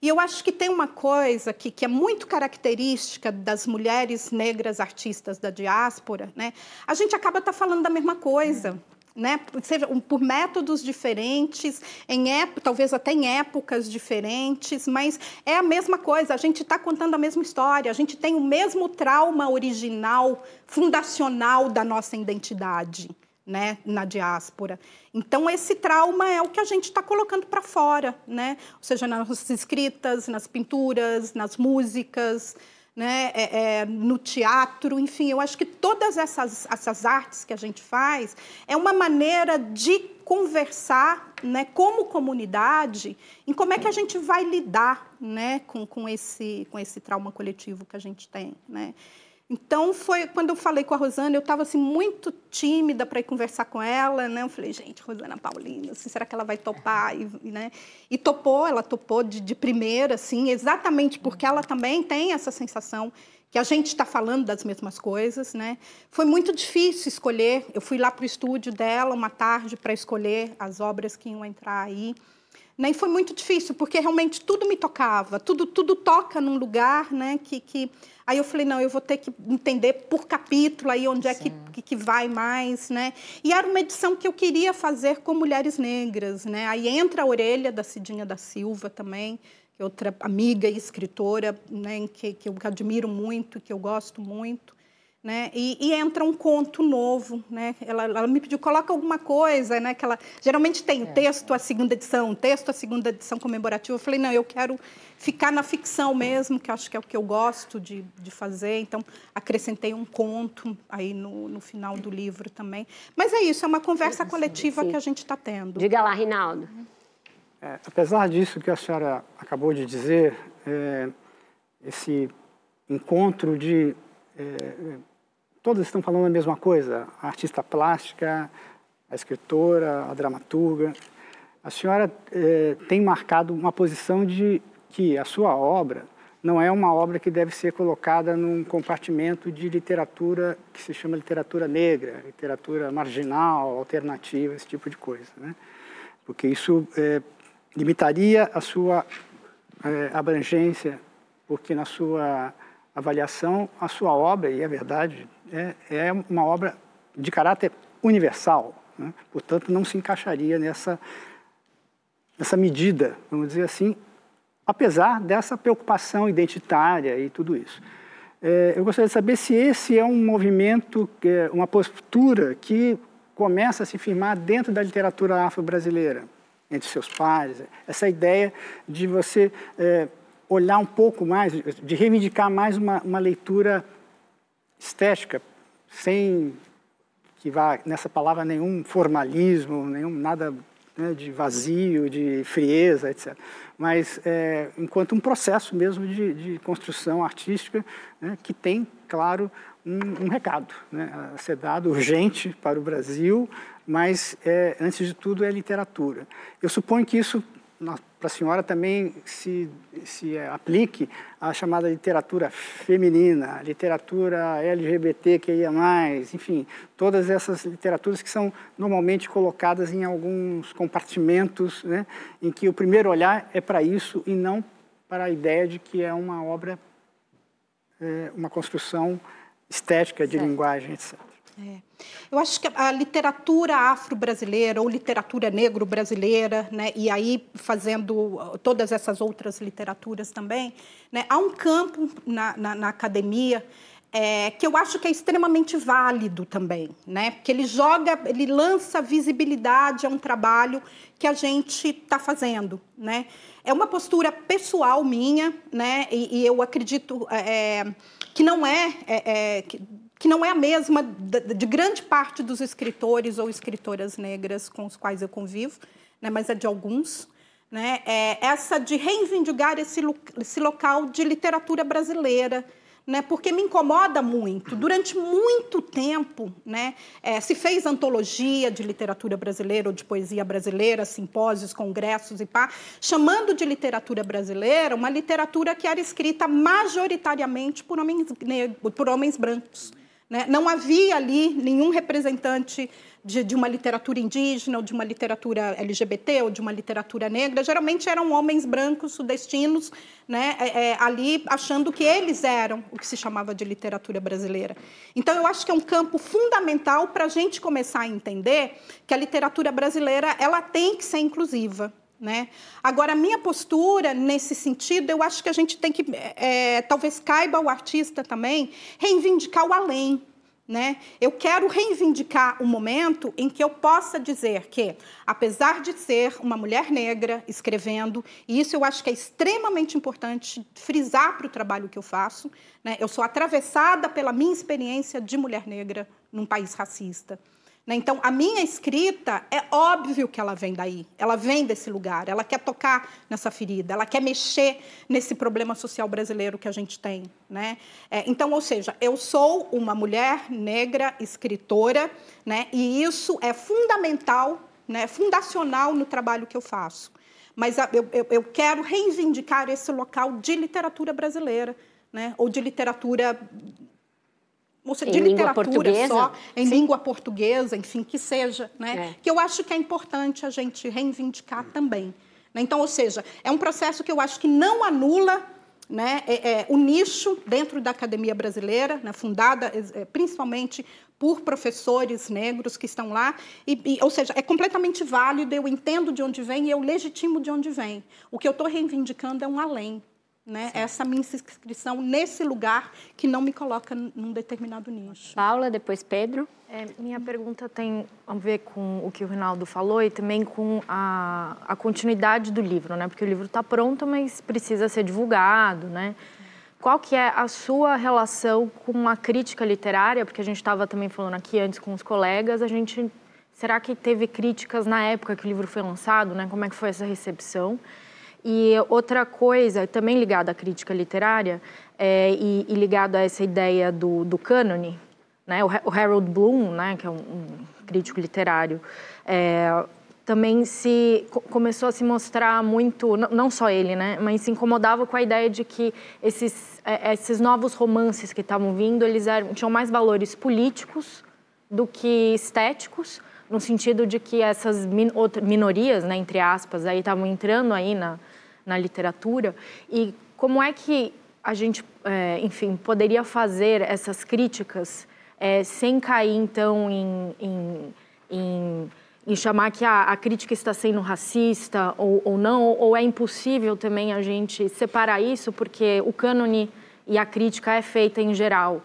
E eu acho que tem uma coisa que, que é muito característica das mulheres negras artistas da diáspora. Né? A gente acaba tá falando da mesma coisa né? Seja por métodos diferentes, em talvez até em épocas diferentes, mas é a mesma coisa. A gente está contando a mesma história. A gente tem o mesmo trauma original, fundacional da nossa identidade. Né, na diáspora. Então, esse trauma é o que a gente está colocando para fora, né? ou seja, nas escritas, nas pinturas, nas músicas, né, é, é, no teatro, enfim, eu acho que todas essas, essas artes que a gente faz é uma maneira de conversar né, como comunidade em como é que a gente vai lidar né, com, com, esse, com esse trauma coletivo que a gente tem. Né? Então, foi quando eu falei com a Rosana, eu estava assim, muito tímida para ir conversar com ela. Né? Eu falei, gente, Rosana Paulina, assim, será que ela vai topar? E, né? e topou, ela topou de, de primeira, assim, exatamente porque ela também tem essa sensação que a gente está falando das mesmas coisas. Né? Foi muito difícil escolher. Eu fui lá para o estúdio dela uma tarde para escolher as obras que iam entrar aí. Né? E foi muito difícil, porque realmente tudo me tocava, tudo, tudo toca num lugar né, que, que Aí eu falei, não, eu vou ter que entender por capítulo aí onde é que, que, que, vai mais, né? E era uma edição que eu queria fazer com mulheres negras, né? Aí entra a orelha da Cidinha da Silva também, que é outra amiga e escritora, né? Que, que eu admiro muito, que eu gosto muito. Né? E, e, entra um conto novo, né? Ela, ela, me pediu coloca alguma coisa, né? Que ela geralmente tem é. texto a segunda edição, texto a segunda edição comemorativa. Eu falei não, eu quero ficar na ficção mesmo, que acho que é o que eu gosto de, de fazer. Então acrescentei um conto aí no, no final do livro também. Mas é isso, é uma conversa coletiva Sim. que a gente está tendo. Diga lá, Rinaldo. É, apesar disso que a senhora acabou de dizer, é, esse encontro de é, todas estão falando a mesma coisa, a artista plástica, a escritora, a dramaturga. A senhora eh, tem marcado uma posição de que a sua obra não é uma obra que deve ser colocada num compartimento de literatura que se chama literatura negra, literatura marginal, alternativa, esse tipo de coisa, né? Porque isso eh, limitaria a sua eh, abrangência, porque na sua avaliação a sua obra, e é verdade, é, é uma obra de caráter universal, né? portanto, não se encaixaria nessa, nessa medida, vamos dizer assim, apesar dessa preocupação identitária e tudo isso. É, eu gostaria de saber se esse é um movimento, é uma postura que começa a se firmar dentro da literatura afro-brasileira, entre seus pares, essa ideia de você é, olhar um pouco mais, de reivindicar mais uma, uma leitura estética, sem que vá nessa palavra nenhum formalismo, nenhum nada né, de vazio, de frieza, etc. Mas é, enquanto um processo mesmo de, de construção artística né, que tem, claro, um, um, recado né, a ser dado urgente para o Brasil, mas é, antes de tudo é literatura. Eu suponho que isso para a senhora também se, se aplique à chamada literatura feminina, literatura LGBT que ia mais, enfim, todas essas literaturas que são normalmente colocadas em alguns compartimentos, né, em que o primeiro olhar é para isso e não para a ideia de que é uma obra, é, uma construção estética de certo. linguagem, etc. É. Eu acho que a literatura afro-brasileira ou literatura negro-brasileira, né, e aí fazendo todas essas outras literaturas também, né, há um campo na, na, na academia é, que eu acho que é extremamente válido também, né? Porque ele joga, ele lança visibilidade a um trabalho que a gente está fazendo, né? É uma postura pessoal minha, né? E, e eu acredito é, que não é, é, é que, que não é a mesma de grande parte dos escritores ou escritoras negras com os quais eu convivo, né, mas é de alguns. Né, é essa de reivindicar esse, esse local de literatura brasileira, né, porque me incomoda muito. Durante muito tempo, né, é, se fez antologia de literatura brasileira ou de poesia brasileira, simpósios, congressos e pá, chamando de literatura brasileira uma literatura que era escrita majoritariamente por homens, por homens brancos. Né? Não havia ali nenhum representante de, de, uma literatura indígena, ou de uma literatura LGBT, ou de uma literatura negra, geralmente eram homens brancos sudestinos, né, é, é, ali achando que eles eram o que se chamava de literatura brasileira. Então, eu acho que é um campo fundamental para a gente começar a entender que a literatura brasileira ela tem que ser inclusiva. Né? Agora, a minha postura nesse sentido, eu acho que a gente tem que, é, talvez caiba ao artista também, reivindicar o além. Né? Eu quero reivindicar um momento em que eu possa dizer que, apesar de ser uma mulher negra escrevendo, e isso eu acho que é extremamente importante frisar para o trabalho que eu faço, né? eu sou atravessada pela minha experiência de mulher negra num país racista. Né? Então, a minha escrita, é óbvio que ela vem daí, ela vem desse lugar, ela quer tocar nessa ferida, ela quer mexer nesse problema social brasileiro que a gente tem. Né? É, então, ou seja, eu sou uma mulher negra escritora, né? e isso é fundamental, né? fundacional no trabalho que eu faço. Mas eu, eu, eu quero reivindicar esse local de literatura brasileira, né? ou de literatura ou seja, de literatura só, em Sim. língua portuguesa, enfim, que seja, né? É. Que eu acho que é importante a gente reivindicar também. Né? Então, ou seja, é um processo que eu acho que não anula né, é, é, o nicho dentro da academia brasileira, né, fundada é, principalmente por professores negros que estão lá, e, e, ou seja, é completamente válido, eu entendo de onde vem e eu legitimo de onde vem. O que eu estou reivindicando é um além, né, essa minha inscrição nesse lugar que não me coloca num determinado nicho. Paula, depois Pedro. É, minha pergunta tem a ver com o que o Rinaldo falou e também com a, a continuidade do livro, né? Porque o livro está pronto, mas precisa ser divulgado, né? Qual que é a sua relação com a crítica literária? Porque a gente estava também falando aqui antes com os colegas, a gente será que teve críticas na época que o livro foi lançado, né? Como é que foi essa recepção? E outra coisa, também ligada à crítica literária, é, e, e ligado a essa ideia do, do cânone, né? o, o Harold Bloom, né? que é um, um crítico literário, é, também se começou a se mostrar muito, não só ele, né, mas se incomodava com a ideia de que esses, é, esses novos romances que estavam vindo, eles eram, tinham mais valores políticos do que estéticos, no sentido de que essas min, minorias, né, entre aspas, aí estavam entrando aí na, na literatura e como é que a gente, é, enfim, poderia fazer essas críticas é, sem cair, então, em, em, em, em chamar que a, a, crítica está sendo racista ou, ou não, ou é impossível também a gente separar isso, porque o cânone e a crítica é feita, em geral,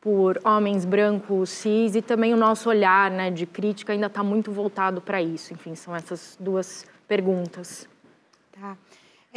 por homens brancos, cis, e também o nosso olhar né, de crítica ainda está muito voltado para isso. Enfim, são essas duas perguntas.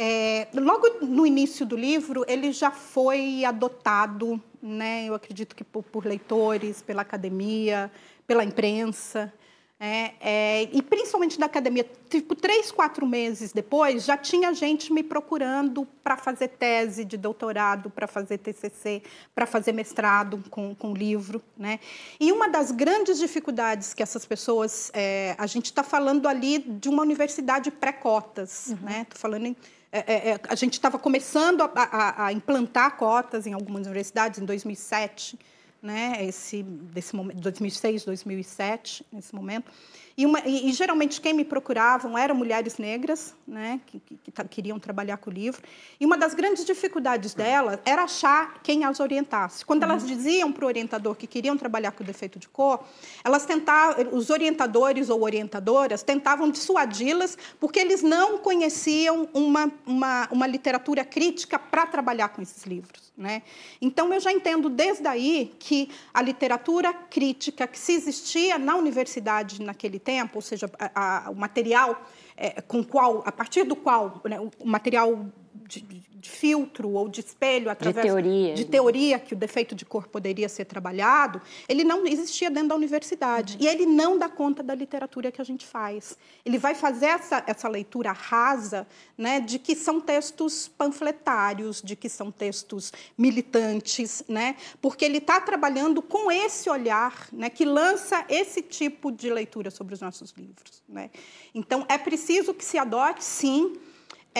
É, logo no início do livro, ele já foi adotado, né, eu acredito que por, por leitores, pela academia, pela imprensa. É, é, e principalmente da academia, tipo, três, quatro meses depois, já tinha gente me procurando para fazer tese de doutorado, para fazer TCC, para fazer mestrado com, com livro. Né? E uma das grandes dificuldades que essas pessoas. É, a gente está falando ali de uma universidade pré-cotas, uhum. né? Estou falando em é, é, é, a gente estava começando a, a, a, implantar cotas em algumas universidades em 2007, né? Esse desse momento, 2006, 2007, nesse momento. E, uma, e, e, geralmente quem me procuravam eram mulheres negras, né, que, que, que queriam trabalhar com o livro. E uma das grandes dificuldades delas era achar quem as orientasse. Quando elas uhum. diziam para o orientador que queriam trabalhar com o defeito de cor, elas tentavam, os orientadores ou orientadoras tentavam dissuadi-las porque eles não conheciam uma, uma, uma literatura crítica para trabalhar com esses livros. Né? Então, eu já entendo desde aí que a literatura crítica que se existia na universidade naquele tempo, ou seja, a, a, o material é, com qual, a partir do qual, né, o material de, de filtro ou de espelho através de teoria. de teoria que o defeito de cor poderia ser trabalhado, ele não existia dentro da universidade. Uhum. E ele não dá conta da literatura que a gente faz. Ele vai fazer essa, essa leitura rasa né, de que são textos panfletários, de que são textos militantes, né, porque ele está trabalhando com esse olhar né, que lança esse tipo de leitura sobre os nossos livros. Né? Então, é preciso que se adote, sim,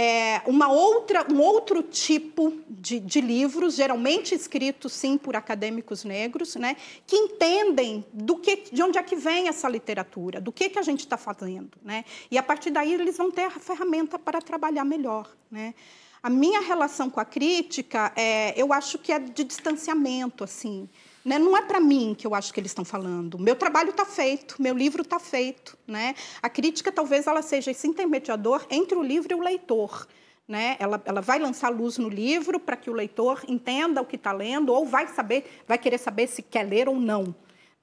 é, uma outra, um outro tipo de, de, livros, geralmente escritos, sim, por acadêmicos negros, né, que entendem do que, de onde é que vem essa literatura, do que, que a gente está fazendo. Né? E, a partir daí, eles vão ter a ferramenta para trabalhar melhor. Né? A minha relação com a crítica, é, eu acho que é de distanciamento, assim. Né? Não é para mim que eu acho que eles estão falando. Meu trabalho está feito, meu livro está feito. Né? A crítica talvez ela seja esse intermediador entre o livro e o leitor. Né? Ela, ela vai lançar luz no livro para que o leitor entenda o que está lendo ou vai saber, vai querer saber se quer ler ou não.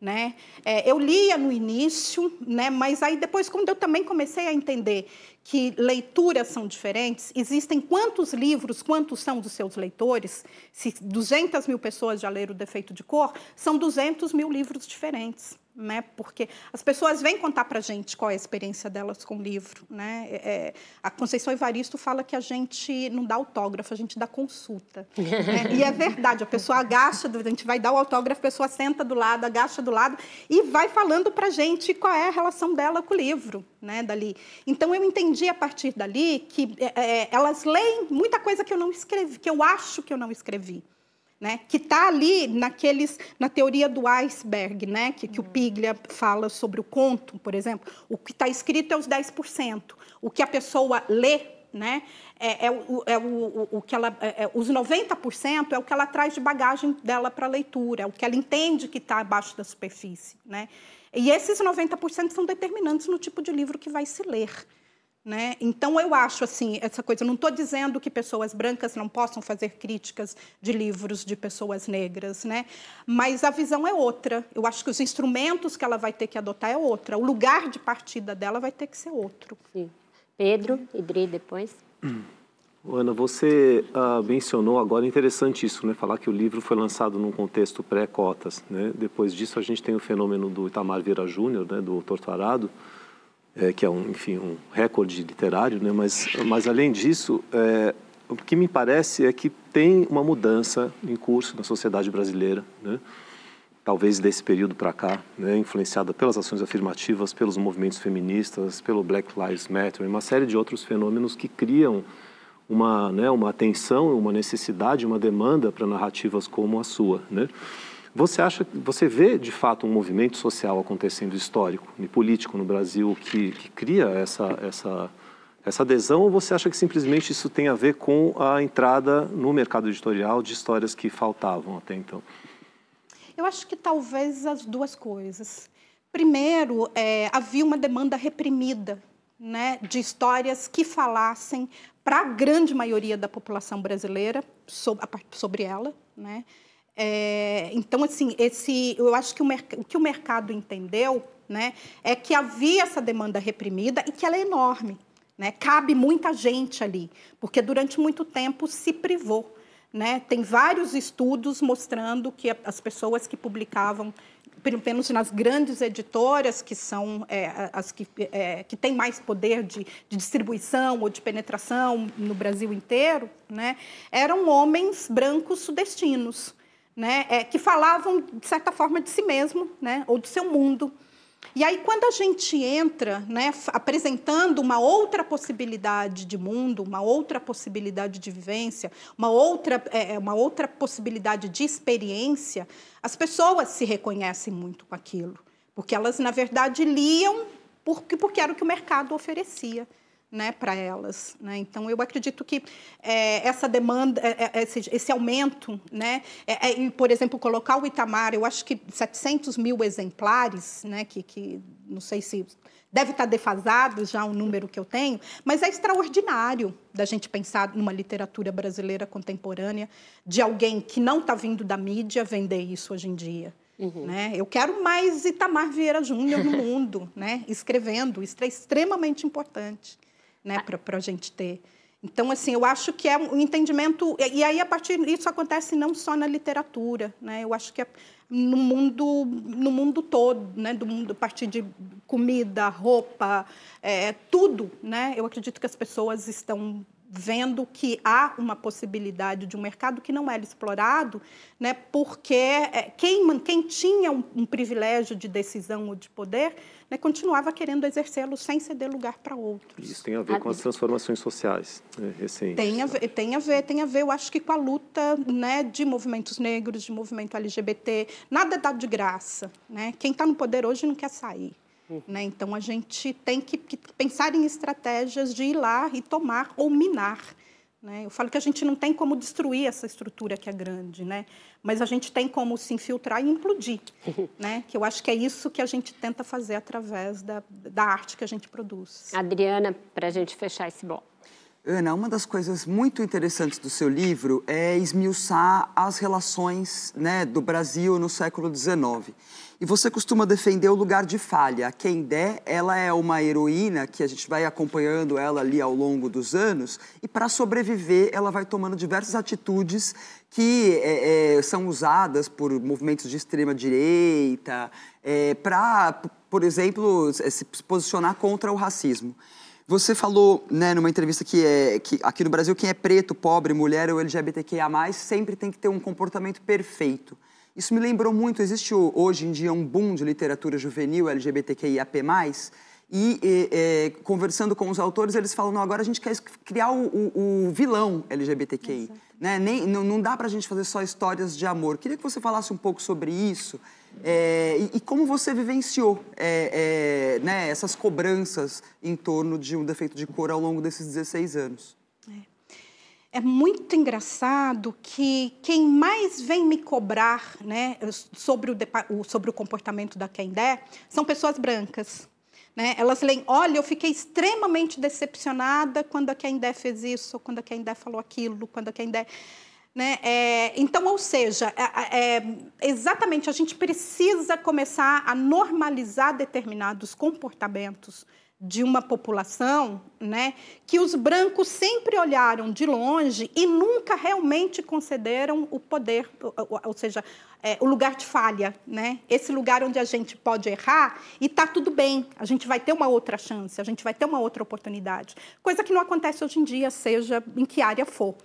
Né? É, eu lia no início, né? mas aí depois, quando eu também comecei a entender que leituras são diferentes, existem quantos livros, quantos são dos seus leitores? Se 200 mil pessoas já leram O Defeito de Cor, são 200 mil livros diferentes né? Porque as pessoas vêm contar para a gente qual é a experiência delas com o livro, né? É, é, a Conceição Evaristo fala que a gente não dá autógrafo, a gente dá consulta. né? E é verdade, a pessoa agacha, a gente vai dar o autógrafo, a pessoa senta do lado, agacha do lado e vai falando para a gente qual é a relação dela com o livro, né? Dali. Então eu entendi a partir dali que é, é elas leem muita coisa que eu não escrevi, que eu acho que eu não escrevi né? que está ali naqueles, na teoria do iceberg, né? que, que o Piglia fala sobre o conto, por exemplo. O que está escrito é os 10%. O que a pessoa lê né? é, é, o, é o, o, que ela, é, é os 90% é o que ela traz de bagagem dela para a leitura, é o que ela entende que está abaixo da superfície. Né? E esses 90% são determinantes no tipo de livro que vai se ler. Né? Então, eu acho assim, essa coisa. Não estou dizendo que pessoas brancas não possam fazer críticas de livros de pessoas negras, né? mas a visão é outra. Eu acho que os instrumentos que ela vai ter que adotar é outra. O lugar de partida dela vai ter que ser outro. Sim. Pedro, Idri, depois. Ana, você ah, mencionou agora, interessante isso, né? falar que o livro foi lançado num contexto pré-cotas. Né? Depois disso, a gente tem o fenômeno do Itamar Vieira Júnior, né? do Torturado, é, que é um, enfim, um recorde literário, né? mas, mas além disso, é, o que me parece é que tem uma mudança em curso na sociedade brasileira, né? talvez desse período para cá, né? influenciada pelas ações afirmativas, pelos movimentos feministas, pelo Black Lives Matter, uma série de outros fenômenos que criam uma, né, uma atenção, uma necessidade, uma demanda para narrativas como a sua, né? Você acha, você vê de fato um movimento social acontecendo histórico e político no Brasil que, que cria essa, essa, essa adesão ou você acha que simplesmente isso tem a ver com a entrada no mercado editorial de histórias que faltavam até então? Eu acho que talvez as duas coisas. Primeiro, é, havia uma demanda reprimida né, de histórias que falassem para a grande maioria da população brasileira sobre, sobre ela, né? É, então, assim, esse, eu acho que o, o, que o mercado entendeu né, é que havia essa demanda reprimida e que ela é enorme. Né? Cabe muita gente ali, porque durante muito tempo se privou. Né? Tem vários estudos mostrando que as pessoas que publicavam, pelo menos nas grandes editoras, que são é, as que, é, que têm mais poder de, de, distribuição ou de penetração no Brasil inteiro, né? eram homens brancos sudestinos né, é, que falavam, de certa forma, de si mesmo, né, ou do seu mundo. E aí, quando a gente entra né, apresentando uma outra possibilidade de mundo, uma outra possibilidade de vivência, uma outra, é, é uma outra possibilidade de experiência, as pessoas se reconhecem muito com aquilo. Porque elas, na verdade, liam porque, porque era o que o mercado oferecia né, para elas. Né? Então, eu acredito que é, essa demanda, é, é esse, esse, aumento, né, é, é por exemplo, colocar o Itamar, eu acho que 700 mil exemplares, né, que, que não sei se deve estar defasado já o número que eu tenho, mas é extraordinário da gente pensar numa literatura brasileira contemporânea de alguém que não está vindo da mídia vender isso hoje em dia. Uhum. Né? Eu quero mais Itamar Vieira Júnior no mundo, né? escrevendo. Isso é extremamente importante né, para a gente ter. Então, assim, eu acho que é um entendimento. E aí, a partir isso acontece não só na literatura, né? Eu acho que é no mundo, no mundo todo, né? Do mundo, a partir de comida, roupa, é, tudo, né? Eu acredito que as pessoas estão vendo que há uma possibilidade de um mercado que não era explorado, né, porque é, quem, quem tinha um, um, privilégio de decisão ou de poder né, continuava querendo exercê-lo sem ceder lugar para outros. Isso tem a ver com as transformações sociais né, recentes. Tem a, ver, tem a ver, tem a ver, eu acho que com a luta né, de movimentos negros, de movimento LGBT. Nada é dado de graça. Né? Quem está no poder hoje não quer sair. Né? Então, a gente tem que, que, pensar em estratégias de ir lá e tomar ou minar. Né? Eu falo que a gente não tem como destruir essa estrutura que é grande, né? mas a gente tem como se infiltrar e implodir. Né? Que eu acho que é isso que a gente tenta fazer através da, da arte que a gente produz. Adriana, para a gente fechar esse bloco. Ana, uma das coisas muito interessantes do seu livro é esmiuçar as relações né, do Brasil no século XIX. E você costuma defender o lugar de falha. A Kendé, ela é uma heroína que a gente vai acompanhando ela ali ao longo dos anos e para sobreviver ela vai tomando diversas atitudes que é, é, são usadas por movimentos de extrema direita é, para, por exemplo, se posicionar contra o racismo. Você falou, né, numa entrevista que é que aqui no Brasil quem é preto, pobre, mulher ou LGBTQIA+, sempre tem que ter um comportamento perfeito. Isso me lembrou muito, existe hoje em dia um boom de literatura juvenil LGBTQIAP+, e, e, e, conversando com os autores, eles falam, não, agora a gente quer criar o, o, o vilão LGBTQI. Né? Nem, não, não dá para a gente fazer só histórias de amor. Queria que você falasse um pouco sobre isso é, e, e, como você vivenciou é, é, né, essas cobranças em torno de um defeito de cor ao longo desses 16 anos. É, muito engraçado que quem mais vem me cobrar né, sobre, o, sobre o comportamento da Kendé são pessoas brancas. Né? Elas leem, olha, eu fiquei extremamente decepcionada quando a Kendé fez isso, quando a Kendé falou aquilo, quando a Kendé... Né? É, então, ou seja, é, é, exatamente, a gente precisa começar a normalizar determinados comportamentos de uma população né, que os brancos sempre olharam de longe e nunca realmente concederam o poder, ou, ou seja, é, o lugar de falha, né? esse lugar onde a gente pode errar e está tudo bem, a gente vai ter uma outra chance, a gente vai ter uma outra oportunidade. Coisa que não acontece hoje em dia, seja em que área for.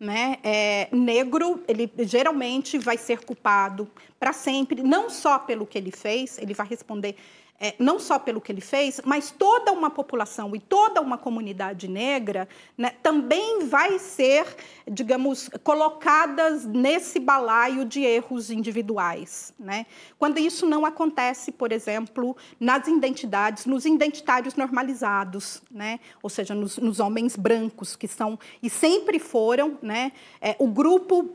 Né? É, negro, ele geralmente vai ser culpado para sempre, não só pelo que ele fez, ele vai responder é, não só pelo que ele fez, mas toda uma população e toda uma comunidade negra né, também vai ser, digamos, colocadas nesse balaio de erros individuais. Né? Quando isso não acontece, por exemplo, nas identidades, nos identitários normalizados, né? ou seja, nos, nos homens brancos, que são e sempre foram né, é, o grupo,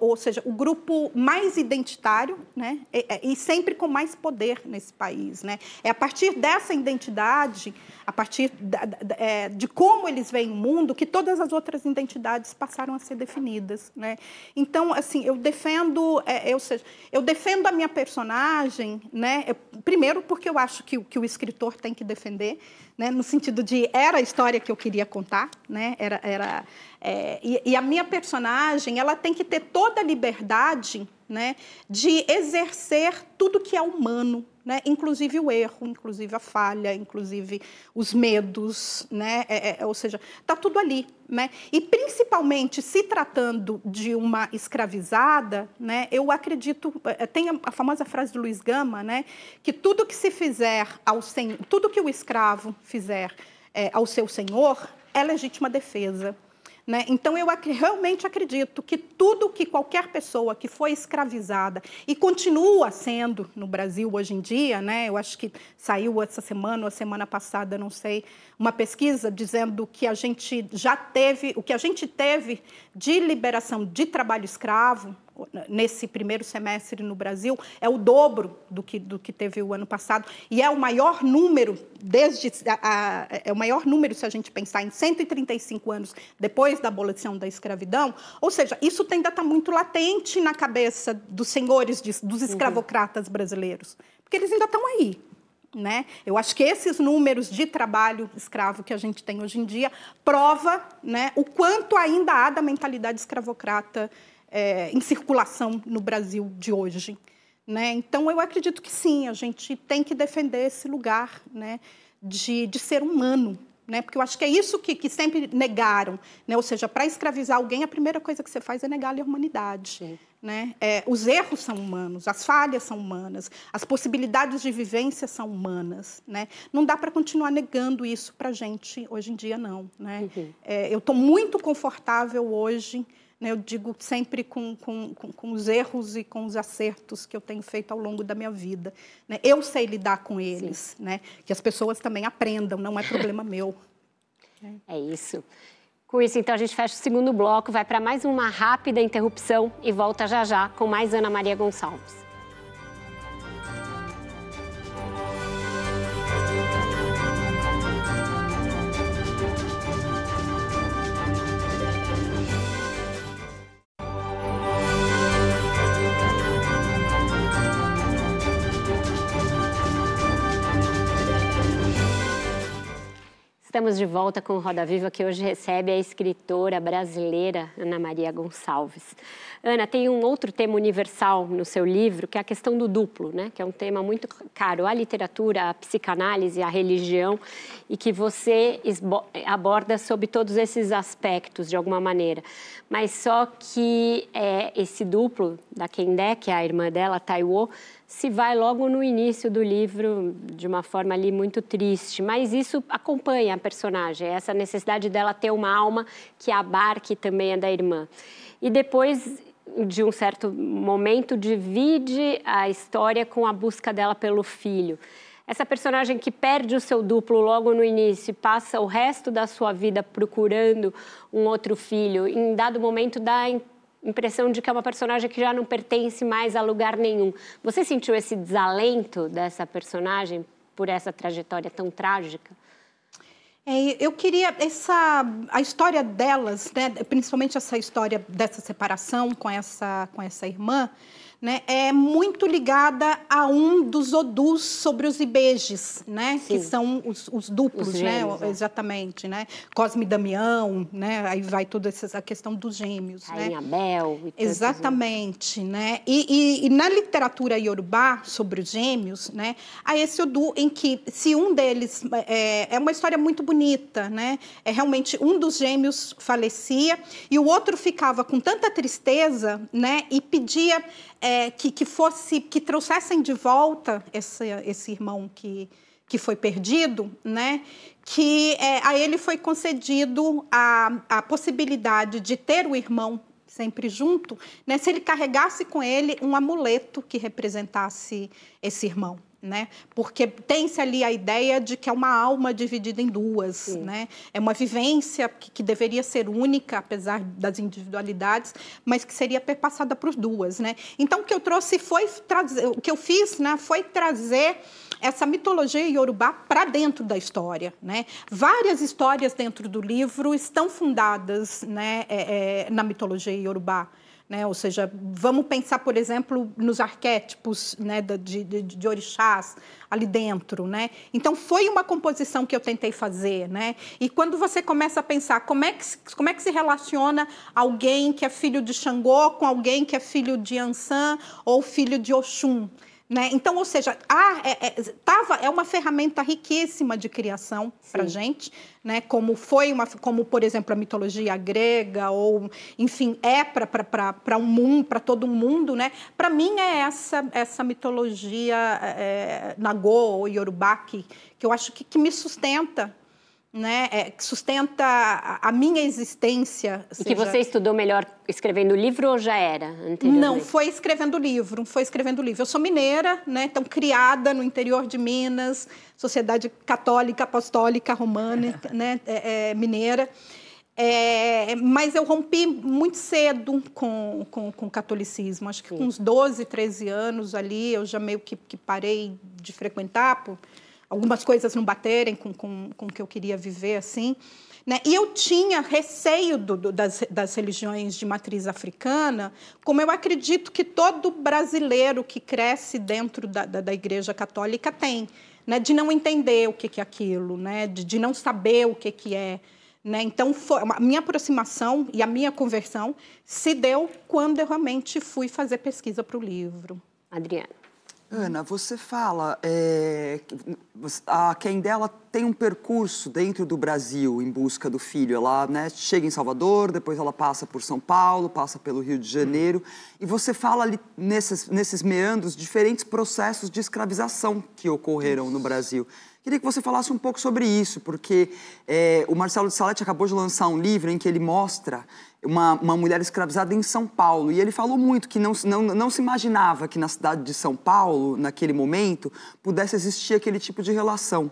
ou, seja, o grupo mais identitário né, e, e sempre com mais poder nesse país. Né? Né? É a partir dessa identidade, a partir da, da, é, de como eles veem o mundo, que todas as outras identidades passaram a ser definidas. Né? Então, assim, eu defendo, é, eu, seja, eu defendo a minha personagem, né? Primeiro porque eu acho que, que o escritor tem que defender, né? no sentido de era a história que eu queria contar, né? era, era, é, e, e a minha personagem ela tem que ter toda a liberdade né, de exercer tudo que é humano, né, inclusive o erro, inclusive a falha, inclusive os medos, né, é, é, ou seja, está tudo ali. Né? E principalmente se tratando de uma escravizada, né, eu acredito, é, tem a famosa frase do Luiz Gama, né, que tudo que se fizer ao senhor, tudo que o escravo fizer é, ao seu senhor é legítima defesa. Né? Então, eu ac realmente acredito que tudo que qualquer pessoa que foi escravizada e continua sendo no Brasil hoje em dia, né? eu acho que saiu essa semana ou a semana passada, não sei, uma pesquisa dizendo que a gente já teve, o que a gente teve de liberação de trabalho escravo, nesse primeiro semestre no Brasil é o dobro do que, do que teve o ano passado e é o maior número desde a, a, é o maior número se a gente pensar em 135 anos depois da abolição da escravidão, ou seja, isso ainda está muito latente na cabeça dos senhores, de, dos uhum. escravocratas brasileiros, porque eles ainda estão aí. Né? Eu acho que esses números de trabalho escravo que a gente tem hoje em dia prova né, o quanto ainda há da mentalidade escravocrata é, em circulação no Brasil de hoje. Né? Então, eu acredito que sim, a gente tem que defender esse lugar né, de, de ser humano, né? Porque eu acho que é isso que, que sempre negaram, né? Ou seja, para escravizar alguém, a primeira coisa que você faz é negar-lhe a humanidade. Sim. Né? É, os erros são humanos, as falhas são humanas, as possibilidades de vivência são humanas. Né? Não dá para continuar negando isso para a gente hoje em dia, não. Né? Uhum. É, eu estou muito confortável hoje? Eu digo sempre com, com, com, os erros e com os acertos que eu tenho feito ao longo da minha vida. Né? Eu sei lidar com eles, né? que as pessoas também aprendam, não é problema meu. É isso. Com isso, então, a gente fecha o segundo bloco, vai para mais uma rápida interrupção e volta já já com mais Ana Maria Gonçalves. Estamos de volta com Roda Viva, que hoje recebe a escritora brasileira Ana Maria Gonçalves. Ana, tem um outro tema universal no seu livro, que é a questão do duplo, né? que é um tema muito caro à literatura, à psicanálise, à religião, e que você aborda sobre todos esses aspectos, de alguma maneira. Mas só que é, esse duplo da Kendé, que é a irmã dela, Taiwo, se vai logo no início do livro de uma forma ali muito triste, mas isso acompanha a personagem, essa necessidade dela ter uma alma que abarque também a da irmã. E depois de um certo momento divide a história com a busca dela pelo filho. Essa personagem que perde o seu duplo logo no início, passa o resto da sua vida procurando um outro filho, em dado momento dá impressão de que é uma personagem que já não pertence mais a lugar nenhum. Você sentiu esse desalento dessa personagem por essa trajetória tão trágica? É, eu queria essa a história delas, né, principalmente essa história dessa separação com essa com essa irmã, né, é muito ligada a um dos odus sobre os ibejes, né, Sim. que são os, os duplos, os né, gêmeos, né, é. exatamente, né, Cosme e Damião, né, aí vai toda essa a questão dos gêmeos, Rainha né, Bel, e exatamente, né, e, e, e, na literatura iorubá sobre os gêmeos, né, há esse odu em que se um deles é, é uma história muito bonita, né, é realmente um dos gêmeos falecia e o outro ficava com tanta tristeza, né, e pedia é, que, que fosse que trouxessem de volta esse, esse irmão que, que foi perdido, né? que é, a ele foi concedido a, a possibilidade de ter o irmão sempre junto, né? se ele carregasse com ele um amuleto que representasse esse irmão né? Porque tem-se ali a ideia de que é uma alma dividida em duas, Sim. né? É uma vivência que, que, deveria ser única, apesar das individualidades, mas que seria perpassada por duas, né? Então, o que eu trouxe foi trazer, o que eu fiz, né, foi trazer essa mitologia iorubá para dentro da história, né? Várias histórias dentro do livro estão fundadas, né, é, é, na mitologia iorubá. Né? Ou seja, vamos pensar, por exemplo, nos arquétipos né, de, de, de orixás ali dentro. Né? Então, foi uma composição que eu tentei fazer. Né? E quando você começa a pensar como é, que, como é que se relaciona alguém que é filho de Xangô com alguém que é filho de Ansan ou filho de Oxum, né? Então, ou seja, a, é, é, tava, é uma ferramenta riquíssima de criação para a gente, né? como foi, uma, como, por exemplo, a mitologia grega, ou, enfim, é para um mundo, para todo mundo. Né? Para mim, é essa, essa mitologia é, Nagô ou Yorubá que, que eu acho que, que me sustenta né, é, que sustenta a, a, minha existência. E seja... que você estudou melhor escrevendo livro ou já era Não, foi escrevendo livro, foi escrevendo livro. Eu sou mineira, né, então criada no interior de Minas, sociedade católica, apostólica, romana, né, é, é, mineira. É, mas eu rompi muito cedo com, com, com o catolicismo. Acho que Sim. com uns 12, 13 anos ali, eu já meio que, que parei de frequentar por algumas coisas não baterem com, com, com o que eu queria viver assim. Né? E eu tinha receio do, do, das, das religiões de matriz africana, como eu acredito que todo brasileiro que cresce dentro da, da, da Igreja Católica tem, né? de não entender o que, que é aquilo, né? de, de não saber o que, que é. Né? Então, foi, a minha aproximação e a minha conversão se deu quando eu realmente fui fazer pesquisa para o livro. Adriana. Ana, você fala, é, a quem dela tem um percurso dentro do Brasil em busca do filho. Ela né, chega em Salvador, depois ela passa por São Paulo, passa pelo Rio de Janeiro. E você fala ali nesses, nesses meandros diferentes processos de escravização que ocorreram no Brasil. Queria que você falasse um pouco sobre isso, porque é, o Marcelo de Salete acabou de lançar um livro em que ele mostra uma, uma mulher escravizada em São Paulo. E ele falou muito que não, não, não se imaginava que na cidade de São Paulo, naquele momento, pudesse existir aquele tipo de relação.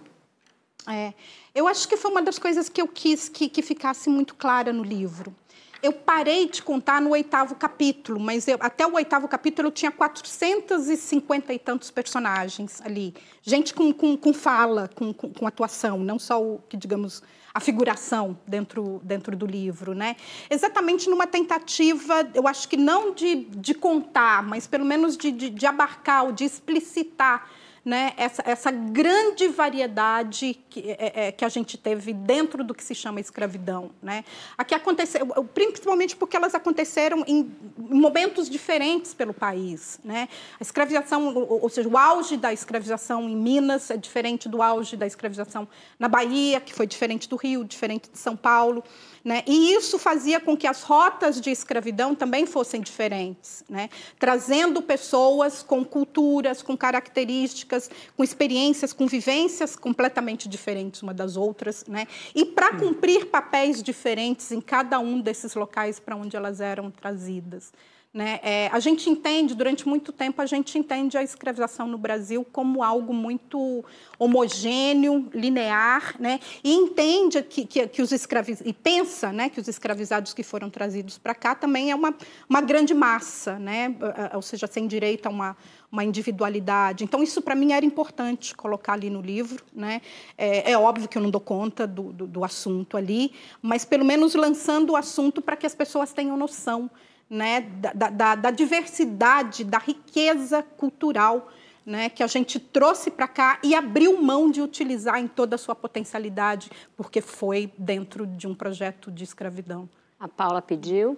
É, eu acho que foi uma das coisas que eu quis que, que ficasse muito clara no livro. Eu parei de contar no oitavo capítulo, mas eu, até o oitavo capítulo eu tinha 450 e tantos personagens ali. Gente com, com, com fala, com, com, com, atuação, não só o que, digamos, a figuração dentro, dentro do livro. Né? Exatamente numa tentativa, eu acho que não de, de contar, mas pelo menos de, de, de abarcar ou de explicitar né, essa, essa grande variedade que, é, é, que a gente teve dentro do que se chama escravidão. Né? Aqui aconteceu, principalmente porque elas aconteceram em momentos diferentes pelo país. Né? A escravização, ou, seja, o auge da escravização em Minas é diferente do auge da escravização na Bahia, que foi diferente do Rio, diferente de São Paulo. Né? E isso fazia com que as rotas de escravidão também fossem diferentes, né? trazendo pessoas com culturas, com características, com experiências, com vivências completamente diferentes uma das outras, né? e para cumprir papéis diferentes em cada um desses locais para onde elas eram trazidas. Né? É, a gente entende, durante muito tempo, a gente entende a escravização no Brasil como algo muito homogêneo, linear, né? e entende que, que, que os escravizados, e pensa né, que os escravizados que foram trazidos para cá também é uma, uma grande massa, né? ou seja, sem direito a uma, uma individualidade. Então, isso para mim era importante colocar ali no livro. Né? É, é óbvio que eu não dou conta do, do, do assunto ali, mas pelo menos lançando o assunto para que as pessoas tenham noção né, da, da, da diversidade, da riqueza cultural né, que a gente trouxe para cá e abriu mão de utilizar em toda a sua potencialidade, porque foi dentro de um projeto de escravidão. A Paula pediu.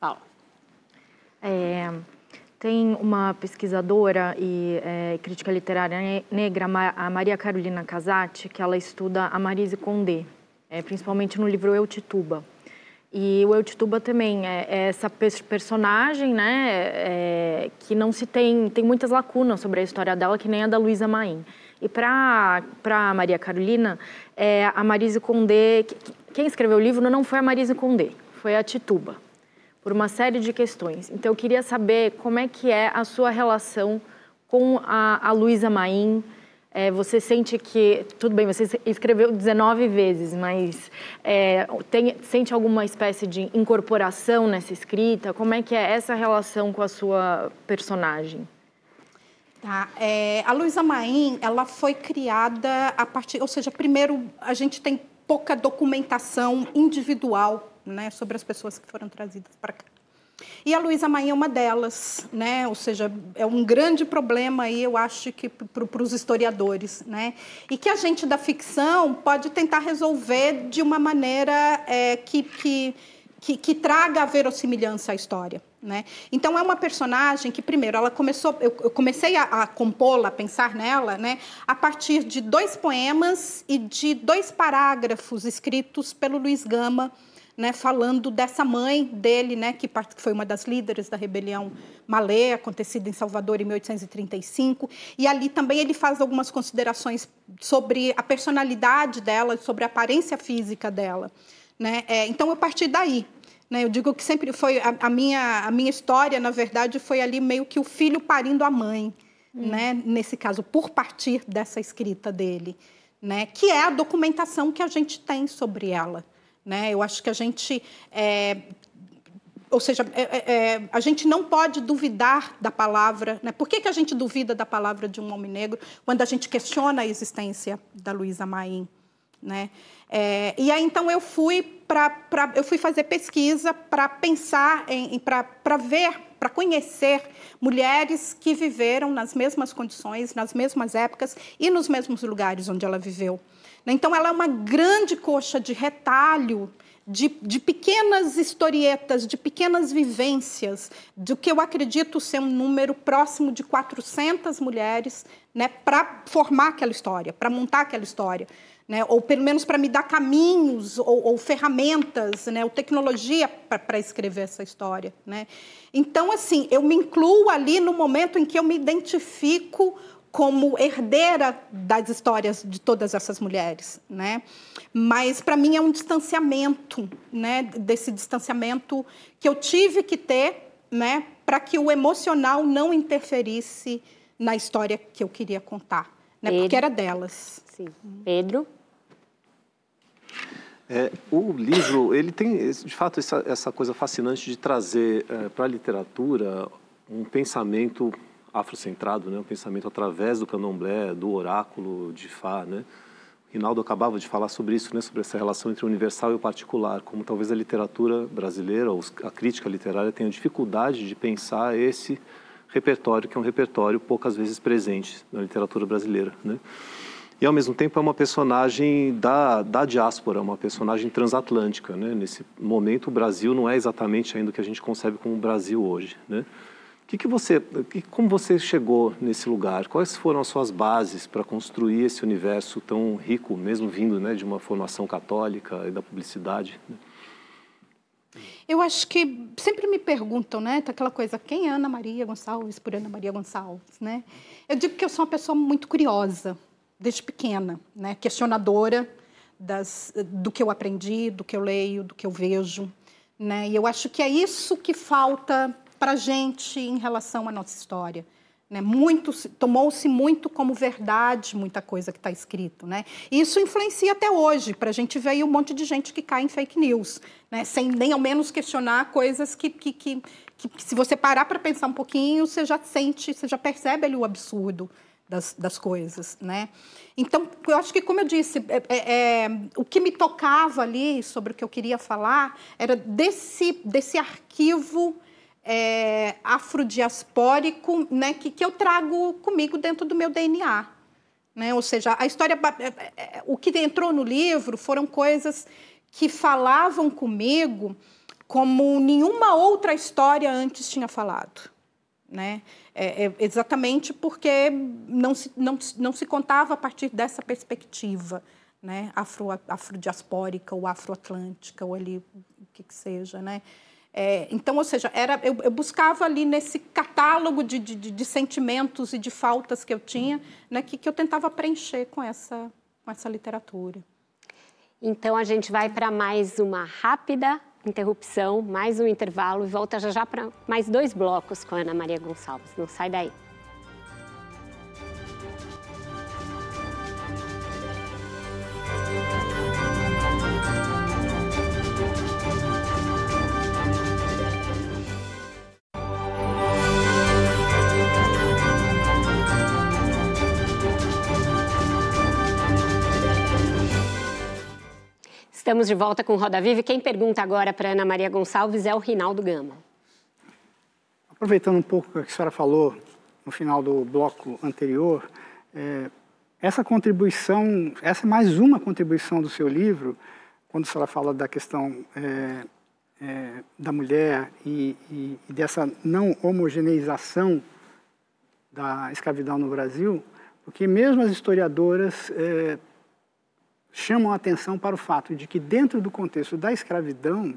Paula. É, tem uma pesquisadora e é, crítica literária negra, a Maria Carolina Casati, que ela estuda a Marise Condé, é, principalmente no livro Eu Tituba. E o Eutituba também é, é essa personagem, né, é, que não se tem, tem muitas lacunas sobre a história dela, que nem a da Luísa Maim. E para Maria Carolina, é, a Marise Condé, quem escreveu o livro não foi a Marise Condé, foi a Tituba, por uma série de questões. Então eu queria saber como é que é a sua relação com a, a Luísa Maim, é, você sente que, tudo bem, você escreveu 19 vezes, mas é, tem, sente alguma espécie de incorporação nessa escrita? Como é que é essa relação com a sua personagem? Tá. É, a Luísa Maim, ela foi criada a partir, ou seja, primeiro a gente tem pouca documentação individual, né, sobre as pessoas que foram trazidas para cá. E a Luísa Maim é uma delas, né? ou seja, é um grande problema aí, eu acho que para os historiadores. Né? E que a gente da ficção pode tentar resolver de uma maneira é, que, que, que, que traga a verossimilhança à história. Né? Então é uma personagem que primeiro ela começou, eu, comecei a, a compô-la, a pensar nela, né, a partir de dois poemas e de dois parágrafos escritos pelo Luiz Gama né, falando dessa mãe dele, né, que foi uma das líderes da rebelião Malê, acontecida em Salvador em 1835. E ali também ele faz algumas considerações sobre a personalidade dela, sobre a aparência física dela. Né? É, então, eu parti daí. Né? Eu digo que sempre foi a, a, minha, a minha história, na verdade, foi ali meio que o filho parindo a mãe, hum. né? nesse caso, por partir dessa escrita dele. Né, que é a documentação que a gente tem sobre ela. Né? Eu acho que a gente é, ou seja, é, é, é, a gente não pode duvidar da palavra. Né? Por que, que a gente duvida da palavra de um homem negro quando a gente questiona a existência da Luísa Maim? Né? É, e aí então eu fui para eu fui fazer pesquisa para pensar em, para ver para conhecer mulheres que viveram nas mesmas condições, nas mesmas épocas e nos mesmos lugares onde ela viveu. Então, ela é uma grande coxa de retalho de, de, pequenas historietas, de pequenas vivências, do que eu acredito ser um número próximo de 400 mulheres né, para formar aquela história, para montar aquela história. Né, ou pelo menos para me dar caminhos ou, ou ferramentas, né, ou tecnologia para escrever essa história. Né? Então, assim, eu me incluo ali no momento em que eu me identifico como herdeira das histórias de todas essas mulheres, né? Mas para mim é um distanciamento, né? Desse distanciamento que eu tive que ter, né? Para que o emocional não interferisse na história que eu queria contar, né? Pedro. Porque era delas. Sim. Pedro. É, o livro ele tem de fato essa, essa coisa fascinante de trazer é, para a literatura um pensamento afrocentrado, né, o pensamento através do candomblé, do oráculo de Fá, né? Rinaldo acabava de falar sobre isso, né, sobre essa relação entre o universal e o particular, como talvez a literatura brasileira, ou a crítica literária tenha dificuldade de pensar esse repertório, que é um repertório poucas vezes presente na literatura brasileira, né? E ao mesmo tempo é uma personagem da, da diáspora, uma personagem transatlântica, né? Nesse momento o Brasil não é exatamente ainda o que a gente concebe como Brasil hoje, né? Que que você, como você chegou nesse lugar? Quais foram as suas bases para construir esse universo tão rico, mesmo vindo né, de uma formação católica e da publicidade? Eu acho que sempre me perguntam, né? Tá aquela coisa, quem é Ana Maria Gonçalves por Ana Maria Gonçalves, né? Eu digo que eu sou uma pessoa muito curiosa, desde pequena, né? Questionadora das, do que eu aprendi, do que eu leio, do que eu vejo, né? E eu acho que é isso que falta para a gente em relação à nossa história. Né? Muito, tomou-se muito como verdade muita coisa que está escrito. Né? Isso influencia até hoje. Para a gente ver um monte de gente que cai em fake news, né? sem nem ao menos questionar coisas que, que, que, que se você parar para pensar um pouquinho, você já sente, você já percebe ali o absurdo das, das coisas. Né? Então, eu acho que, como eu disse, é, é, é, o que me tocava ali sobre o que eu queria falar era desse, desse arquivo é, afrodiaspórico né, que, que eu trago comigo dentro do meu DNA. Né? Ou seja, a história, é, é, é, o que entrou no livro foram coisas que falavam comigo como nenhuma outra história antes tinha falado. Né? É, é, exatamente porque não se, não, não se contava a partir dessa perspectiva né? Afro, afrodiaspórica ou afroatlântica, ou ali o que, que seja. Né? É, então, ou seja, era, eu, eu, buscava ali nesse catálogo de, de, de, sentimentos e de faltas que eu tinha, né, que, que eu tentava preencher com essa, com essa literatura. Então, a gente vai para mais uma rápida interrupção, mais um intervalo e volta já já para mais dois blocos com a Ana Maria Gonçalves. Não sai daí. Estamos de volta com Roda Viva quem pergunta agora para Ana Maria Gonçalves é o Rinaldo Gama. Aproveitando um pouco o que a senhora falou no final do bloco anterior, é, essa contribuição, essa é mais uma contribuição do seu livro, quando a senhora fala da questão é, é, da mulher e, e, e, dessa não homogeneização da escravidão no Brasil, porque mesmo as historiadoras é, chamam a atenção para o fato de que, dentro do contexto da escravidão,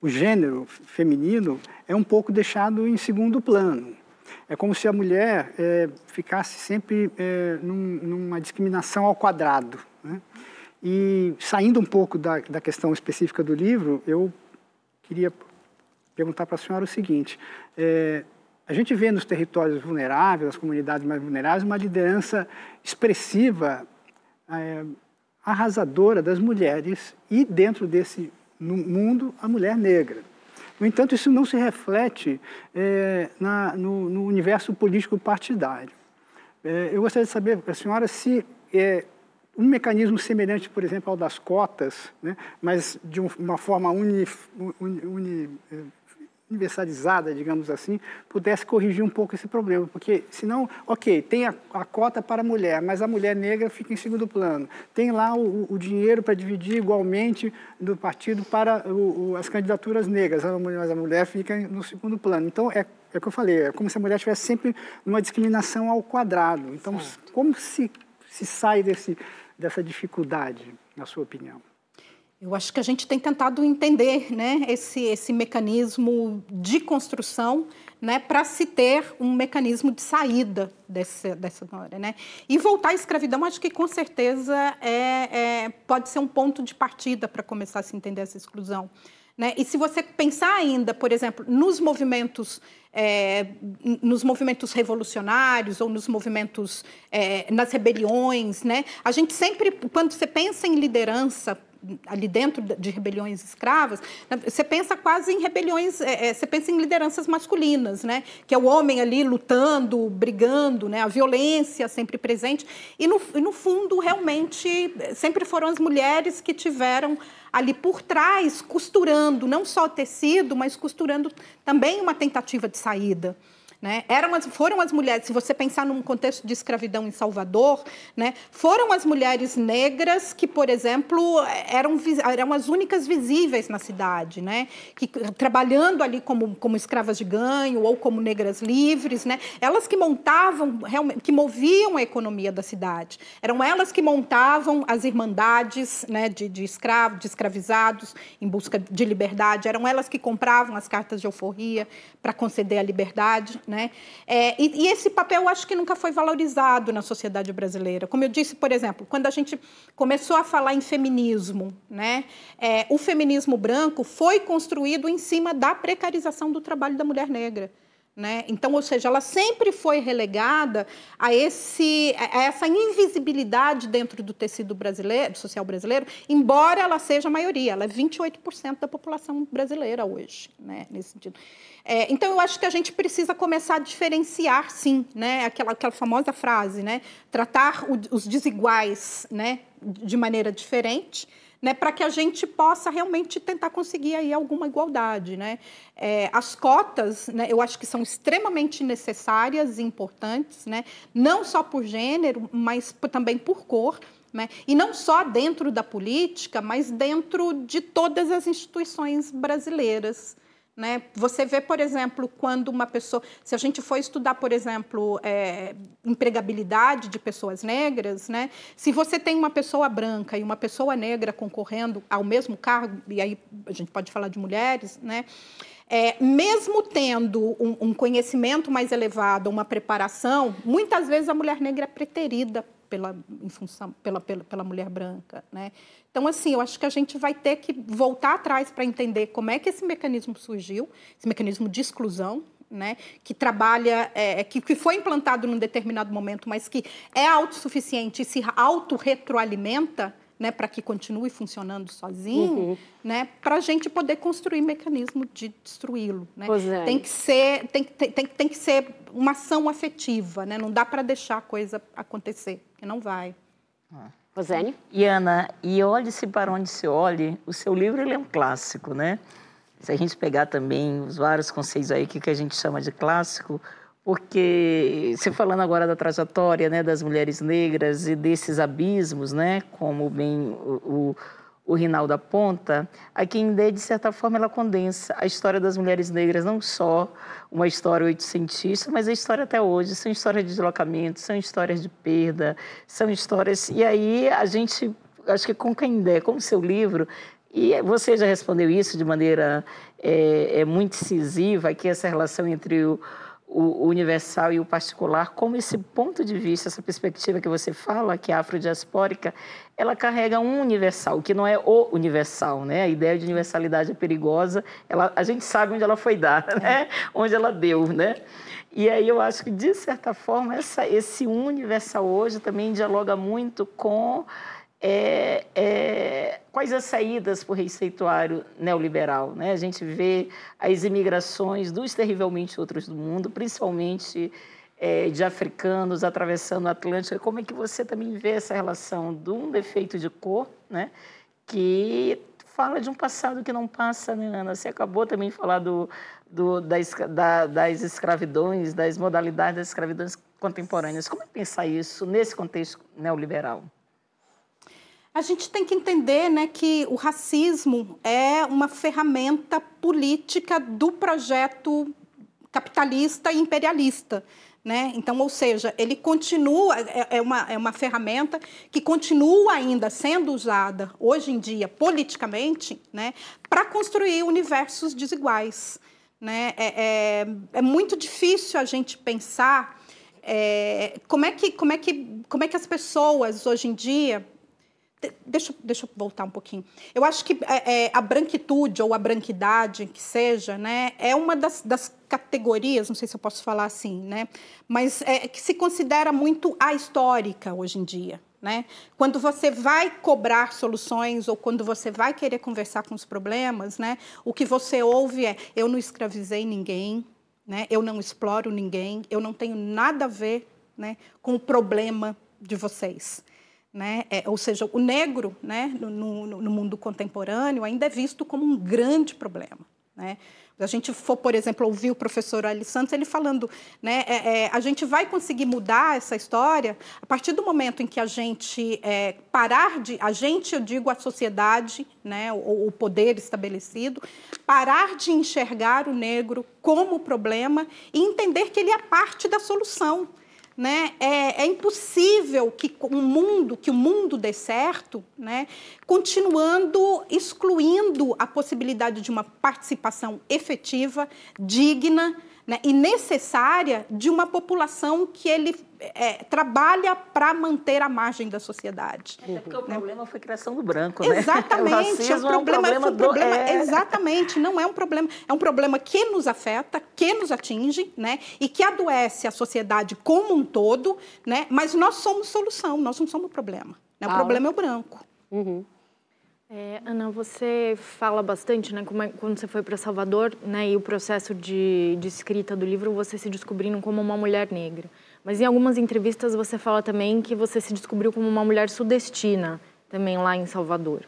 o gênero feminino é um pouco deixado em segundo plano. É como se a mulher é, ficasse sempre é, num, numa discriminação ao quadrado. Né? E, saindo um pouco da, da questão específica do livro, eu queria perguntar para a senhora o seguinte: é, a gente vê nos territórios vulneráveis, nas comunidades mais vulneráveis, uma liderança expressiva é, arrasadora das mulheres e, dentro desse mundo, a mulher negra. No entanto, isso não se reflete é, na, no, no, universo político partidário. É, eu gostaria de saber, a senhora, se é, um mecanismo semelhante, por exemplo, ao das cotas, né, mas de uma forma uni, uni, uni, universalizada, digamos assim, pudesse corrigir um pouco esse problema. Porque, senão, ok, tem a, a cota para a mulher, mas a mulher negra fica em segundo plano. Tem lá o, o dinheiro para dividir igualmente do partido para o, o, as candidaturas negras, mas a mulher fica no segundo plano. Então, é, é o que eu falei, é como se a mulher estivesse sempre numa discriminação ao quadrado. Então, certo. como se, se sai desse, dessa dificuldade, na sua opinião? Eu acho que a gente tem tentado entender né, esse, esse mecanismo de construção né, para se ter um mecanismo de saída desse, dessa área. Né? E voltar à escravidão, acho que com certeza é, é pode ser um ponto de partida para começar a se entender essa exclusão. Né? E se você pensar ainda, por exemplo, nos movimentos, é, nos movimentos revolucionários ou nos movimentos, é, nas rebeliões, né? a gente sempre, quando você pensa em liderança ali dentro de rebeliões escravas, né, você pensa quase em rebeliões, é, é, você pensa em lideranças masculinas, né? que é o homem ali lutando, brigando, né? a violência sempre presente. E no, e no fundo, realmente, sempre foram as mulheres que tiveram ali por trás, costurando não só o tecido, mas costurando também uma tentativa de saída. Né? Eram as, foram as mulheres, se você pensar num contexto de escravidão em Salvador, né? foram as mulheres negras que, por exemplo, eram, eram as únicas visíveis na cidade, né? que, trabalhando ali como, como escravas de ganho ou como negras livres, né? elas que montavam, que moviam a economia da cidade. Eram elas que montavam as irmandades né? de, de escravos, de escravizados em busca de liberdade, eram elas que compravam as cartas de alforria para conceder a liberdade. Né? Né? É, e, e, esse papel eu acho que nunca foi valorizado na sociedade brasileira. Como eu disse, por exemplo, quando a gente começou a falar em feminismo, né? É, o feminismo branco foi construído em cima da precarização do trabalho da mulher negra. Né? Então, ou seja, ela sempre foi relegada a, esse, a essa invisibilidade dentro do tecido brasileiro, social brasileiro, embora ela seja a maioria, ela é 28% da população brasileira hoje, né? nesse sentido. É, então, eu acho que a gente precisa começar a diferenciar, sim, né? aquela, aquela famosa frase, né? tratar o, os desiguais né? de maneira diferente, né, para que a gente possa realmente tentar conseguir aí alguma igualdade. Né? É, as cotas, né, eu acho que são extremamente necessárias e importantes, né, não só por gênero, mas também por cor. Né? E não só dentro da política, mas dentro de todas as instituições brasileiras. Né? Você vê, por exemplo, quando uma pessoa. Se a gente for estudar, por exemplo, é, empregabilidade de pessoas negras, né? se você tem uma pessoa branca e uma pessoa negra concorrendo ao mesmo cargo, e aí a gente pode falar de mulheres, né? É, mesmo tendo um, um, conhecimento mais elevado, uma preparação, muitas vezes a mulher negra é preterida pela, em função, pela, pela, pela mulher branca. Né? Então, assim, eu acho que a gente vai ter que voltar atrás para entender como é que esse mecanismo surgiu, esse mecanismo de exclusão, né, que trabalha, é, que, que foi implantado num determinado momento, mas que é autossuficiente e se autorretroalimenta, né, para que continue funcionando sozinho, uhum. né, para a gente poder construir mecanismo de destruí-lo. Né? É. Tem que ser, tem, tem, tem, tem que ser uma ação afetiva, né? não dá para deixar a coisa acontecer que não vai. Ah. Rosane? E Ana, e olhe-se para onde se olhe, o seu livro ele é um clássico, né? Se a gente pegar também os vários conceitos aí que, que a gente chama de clássico, porque você falando agora da trajetória né, das mulheres negras e desses abismos, né, como bem o, o o Rinaldo aponta, a quem de certa forma, ela condensa a história das mulheres negras, não só uma história oitocentista, mas a história até hoje. São histórias de deslocamento, são histórias de perda, são histórias... E aí a gente, acho que com der, com o seu livro, e você já respondeu isso de maneira é, é muito incisiva, que essa relação entre o o universal e o particular, como esse ponto de vista, essa perspectiva que você fala, que é afrodiaspórica, ela carrega um universal, que não é o universal, né? A ideia de universalidade é perigosa, ela, a gente sabe onde ela foi dada, né? Onde ela deu, né? E aí eu acho que, de certa forma, essa, esse universal hoje também dialoga muito com é, é, quais as saídas para o receituário neoliberal. Né? A gente vê as imigrações dos terrivelmente outros do mundo, principalmente é, de africanos atravessando o Atlântico. Como é que você também vê essa relação de um defeito de cor, né? que fala de um passado que não passa, né, Ana? Você acabou também de falar do, do, das, da, das escravidões, das modalidades das escravidões contemporâneas. Como é pensar isso nesse contexto neoliberal? A gente tem que entender né, que o racismo é uma ferramenta política do projeto capitalista e imperialista. Né? Então, ou seja, ele continua, é, é uma, é uma ferramenta que continua ainda sendo usada hoje em dia politicamente né, para construir universos desiguais. Né? É, é, é, muito difícil a gente pensar é, como, é que, como, é que, como é que as pessoas hoje em dia Deixa, deixa eu voltar um pouquinho. Eu acho que é, é, a branquitude ou a branquidade, que seja, né, é uma das, das, categorias, não sei se eu posso falar assim, né, mas é, que se considera muito ahistórica hoje em dia. Né? Quando você vai cobrar soluções ou quando você vai querer conversar com os problemas, né, o que você ouve é: eu não escravizei ninguém, né, eu não exploro ninguém, eu não tenho nada a ver né, com o problema de vocês. Né? É, ou seja, o negro né, no, no, no, mundo contemporâneo ainda é visto como um grande problema. Né? A gente for, por exemplo, ouvir o professor Ali Santos, ele falando, né, é, é, a gente vai conseguir mudar essa história a partir do momento em que a gente é, parar de, a gente, eu digo a sociedade, né, o, o poder estabelecido, parar de enxergar o negro como problema e entender que ele é parte da solução né? É, é, impossível que o mundo, que o mundo dê certo, né? continuando excluindo a possibilidade de uma participação efetiva, digna, né, e necessária de uma população que ele é, trabalha para manter a margem da sociedade. Até porque o né? problema foi a criação do branco, né? Exatamente. o, o problema, é um problema, do, problema é... exatamente, não é um problema, é um problema que nos afeta, que nos atinge, né? E que adoece a sociedade como um todo, né? Mas nós somos solução, nós não somos problema. Né? O ah, problema é o branco. Uhum. É, Ana, você fala bastante, né, é, quando você foi para Salvador, né, e o processo de, de escrita do livro, você se descobrindo como uma mulher negra. Mas em algumas entrevistas você fala também que você se descobriu como uma mulher sudestina, também lá em Salvador.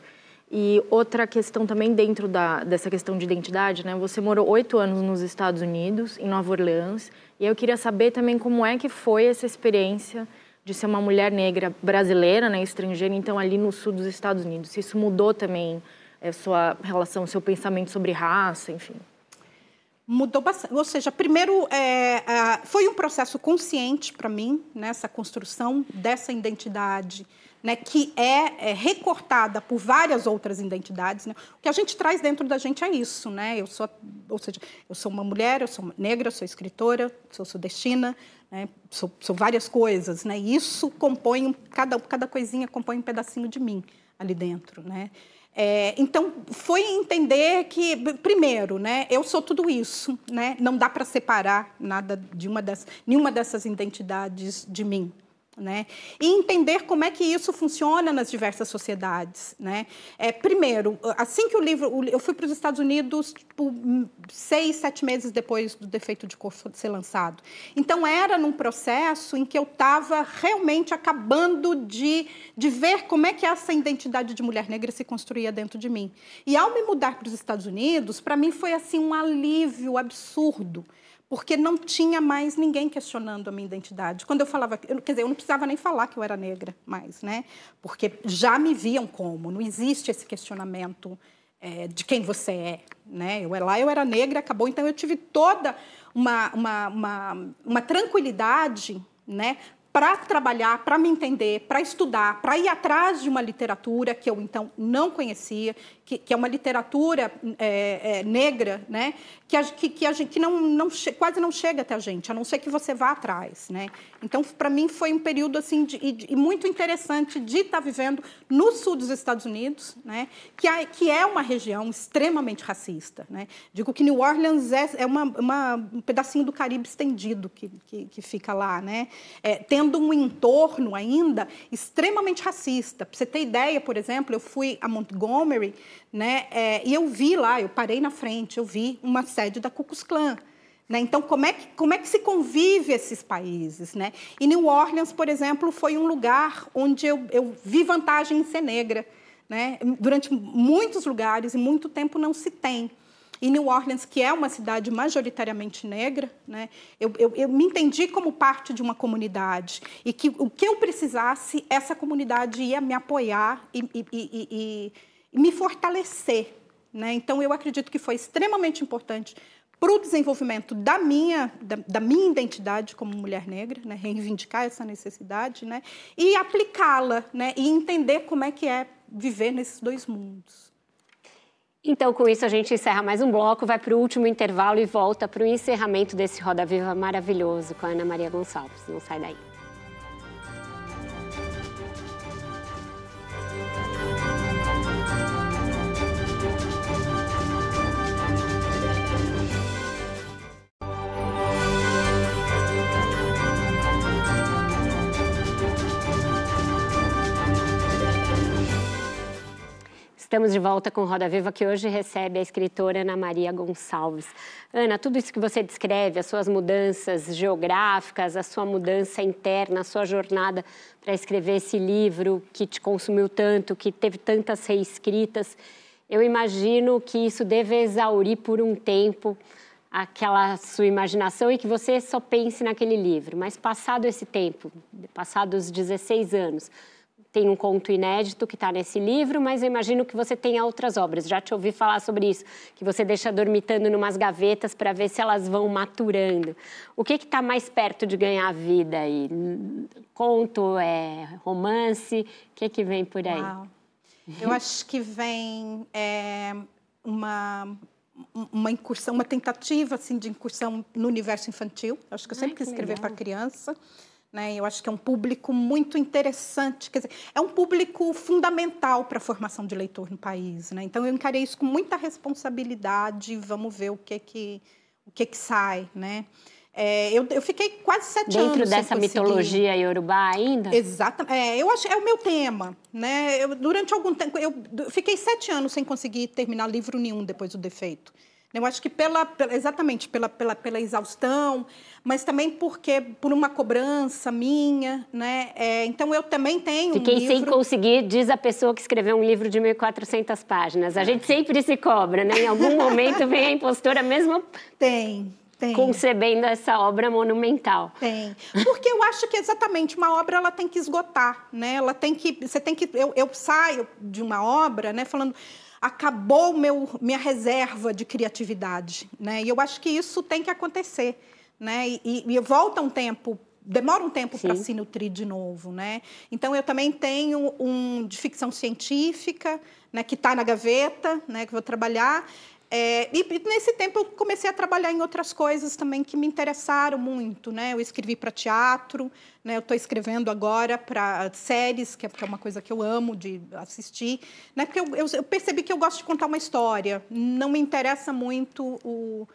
E outra questão também dentro da, dessa questão de identidade, né? Você morou oito anos nos Estados Unidos, em Nova Orleans, e eu queria saber também como é que foi essa experiência de ser uma mulher negra brasileira, né, estrangeira, então ali no sul dos Estados Unidos. Isso mudou também a eh, sua relação, seu pensamento sobre raça, enfim. Mudou bastante. Ou seja, primeiro, é, é, foi um processo consciente para mim, nessa né, construção dessa identidade, né, que é, é, recortada por várias outras identidades. Né? O que a gente traz dentro da gente é isso. Né? Eu sou, ou seja, eu sou uma mulher, eu sou negra, eu sou escritora, sou sudestina, né? Sou, sou, várias coisas, né? E isso compõe cada cada coisinha compõe um pedacinho de mim ali dentro, né? É, então foi entender que primeiro, né? Eu sou tudo isso, né? Não dá para separar nada de uma das nenhuma dessas identidades de mim, né? E entender como é que isso funciona nas diversas sociedades. Né? É, primeiro, assim que o livro. Eu fui para os Estados Unidos tipo, seis, sete meses depois do Defeito de Cor ser lançado. Então, era num processo em que eu estava realmente acabando de, de ver como é que essa identidade de mulher negra se construía dentro de mim. E ao me mudar para os Estados Unidos, para mim foi assim um alívio absurdo porque não tinha mais ninguém questionando a minha identidade. Quando eu falava, eu, quer dizer, eu não precisava nem falar que eu era negra mais, né? Porque já me viam como, não existe esse questionamento é, de quem você é, né? Eu lá eu era negra, acabou, então eu tive toda uma, uma, uma, uma tranquilidade, né? Para trabalhar, para me entender, para estudar, para ir atrás de uma literatura que eu então não conhecia, que, que é uma literatura é, é, negra, né? que, a, que, que, a que não, não, quase não chega até a gente, a não ser que você vá atrás. Né? Então, para mim, foi um período assim de, de, muito interessante de estar tá vivendo no sul dos Estados Unidos, né? que, é, que é uma região extremamente racista. Né? Digo que New Orleans é, é uma, uma, um pedacinho do Caribe estendido que, que, que fica lá, né? É, tendo tendo um entorno ainda extremamente racista. Para você ter ideia, por exemplo, eu fui a Montgomery, né, é, e eu vi lá, eu parei na frente, eu vi uma sede da Ku Klux Klan. Né? Então, como é, que, como é que se convive esses países? Né? E New Orleans, por exemplo, foi um lugar onde eu, eu vi vantagem em ser negra. Né? Durante muitos lugares e muito tempo não se tem. E New Orleans, que é uma cidade majoritariamente negra, né, eu, eu, eu, me entendi como parte de uma comunidade e que o que eu precisasse, essa comunidade ia me apoiar e, e, e, e me fortalecer. Né? Então, eu acredito que foi extremamente importante para o desenvolvimento da minha, da, da, minha identidade como mulher negra, né? reivindicar essa necessidade né? e aplicá-la né? e entender como é que é viver nesses dois mundos. Então, com isso, a gente encerra mais um bloco, vai para o último intervalo e volta para o encerramento desse Roda Viva maravilhoso com a Ana Maria Gonçalves. Não sai daí. Estamos de volta com Roda Viva, que hoje recebe a escritora Ana Maria Gonçalves. Ana, tudo isso que você descreve, as suas mudanças geográficas, a sua mudança interna, a sua jornada para escrever esse livro que te consumiu tanto, que teve tantas reescritas, eu imagino que isso deve exaurir por um tempo aquela sua imaginação e que você só pense naquele livro. Mas passado esse tempo, passados 16 anos, tem um conto inédito que está nesse livro, mas eu imagino que você tenha outras obras. Já te ouvi falar sobre isso, que você deixa dormitando numas gavetas para ver se elas vão maturando. O que está mais perto de ganhar vida aí? Conto, é romance? O que, que vem por aí? Uau. Eu acho que vem é, uma uma incursão, uma tentativa assim de incursão no universo infantil. Acho que eu sempre Ai, quis escrever para criança. Né? Eu acho que é um público muito interessante, quer dizer, é um público fundamental para a formação de leitor no país. Né? Então, eu encarei isso com muita responsabilidade. Vamos ver o que que, o que, que sai. Né? É, eu, eu, fiquei quase sete Dentro anos. Dentro dessa mitologia iorubá ainda? Exatamente. É, eu acho é o meu tema. Né? Eu, durante algum tempo, eu fiquei sete anos sem conseguir terminar livro nenhum depois do defeito. Eu acho que pela, pela, exatamente pela, pela, pela exaustão, mas também porque por uma cobrança minha, né? É, então eu também tenho Fiquei um livro... sem conseguir, diz a pessoa que escreveu um livro de 1.400 páginas. A gente sempre se cobra, né? Em algum momento vem a impostora mesmo. Tem. Tem. concebendo essa obra monumental. Tem, porque eu acho que exatamente uma obra ela tem que esgotar, né? Ela tem que, você tem que, eu, eu saio de uma obra, né? Falando, acabou meu, minha reserva de criatividade. Né? E eu acho que isso tem que acontecer. Né? E, e volta um tempo demora um tempo para se nutrir de novo, né? Então eu também tenho um de ficção científica, né, que está na gaveta, né, que vou trabalhar. É, e, nesse tempo eu comecei a trabalhar em outras coisas também que me interessaram muito, né? Eu escrevi para teatro, né? Eu estou escrevendo agora para séries, que é, que é, uma coisa que eu amo de assistir, né? Porque eu, eu, eu, percebi que eu gosto de contar uma história. Não me interessa muito o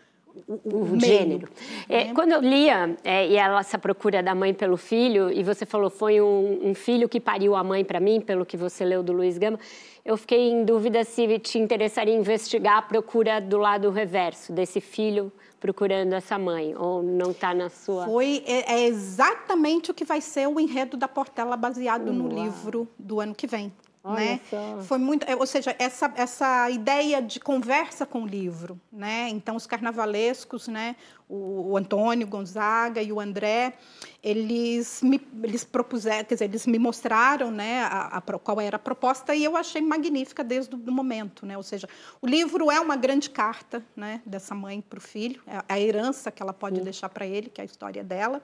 o, gênero. É, né? quando eu lia é, e ela essa procura da mãe pelo filho e você falou foi um, um filho que pariu a mãe para mim, pelo que você leu do Luiz Gama, eu fiquei em dúvida se te interessaria investigar a procura do lado reverso, desse filho procurando essa mãe, ou não está na sua... Foi, é, é, exatamente o que vai ser o enredo da Portela, baseado Uau. no livro do ano que vem. Olha né? Só. Foi muito, é, ou seja, essa, essa ideia de conversa com o livro, né? Então os carnavalescos, né? O, o Antônio Gonzaga e o André, eles me eles propuseram, quer dizer, eles me mostraram, né? A, a, qual era a proposta e eu achei magnífica desde o momento, né? Ou seja, o livro é uma grande carta, né? Dessa mãe para o filho, é a herança que ela pode deixar para ele, que é a história dela.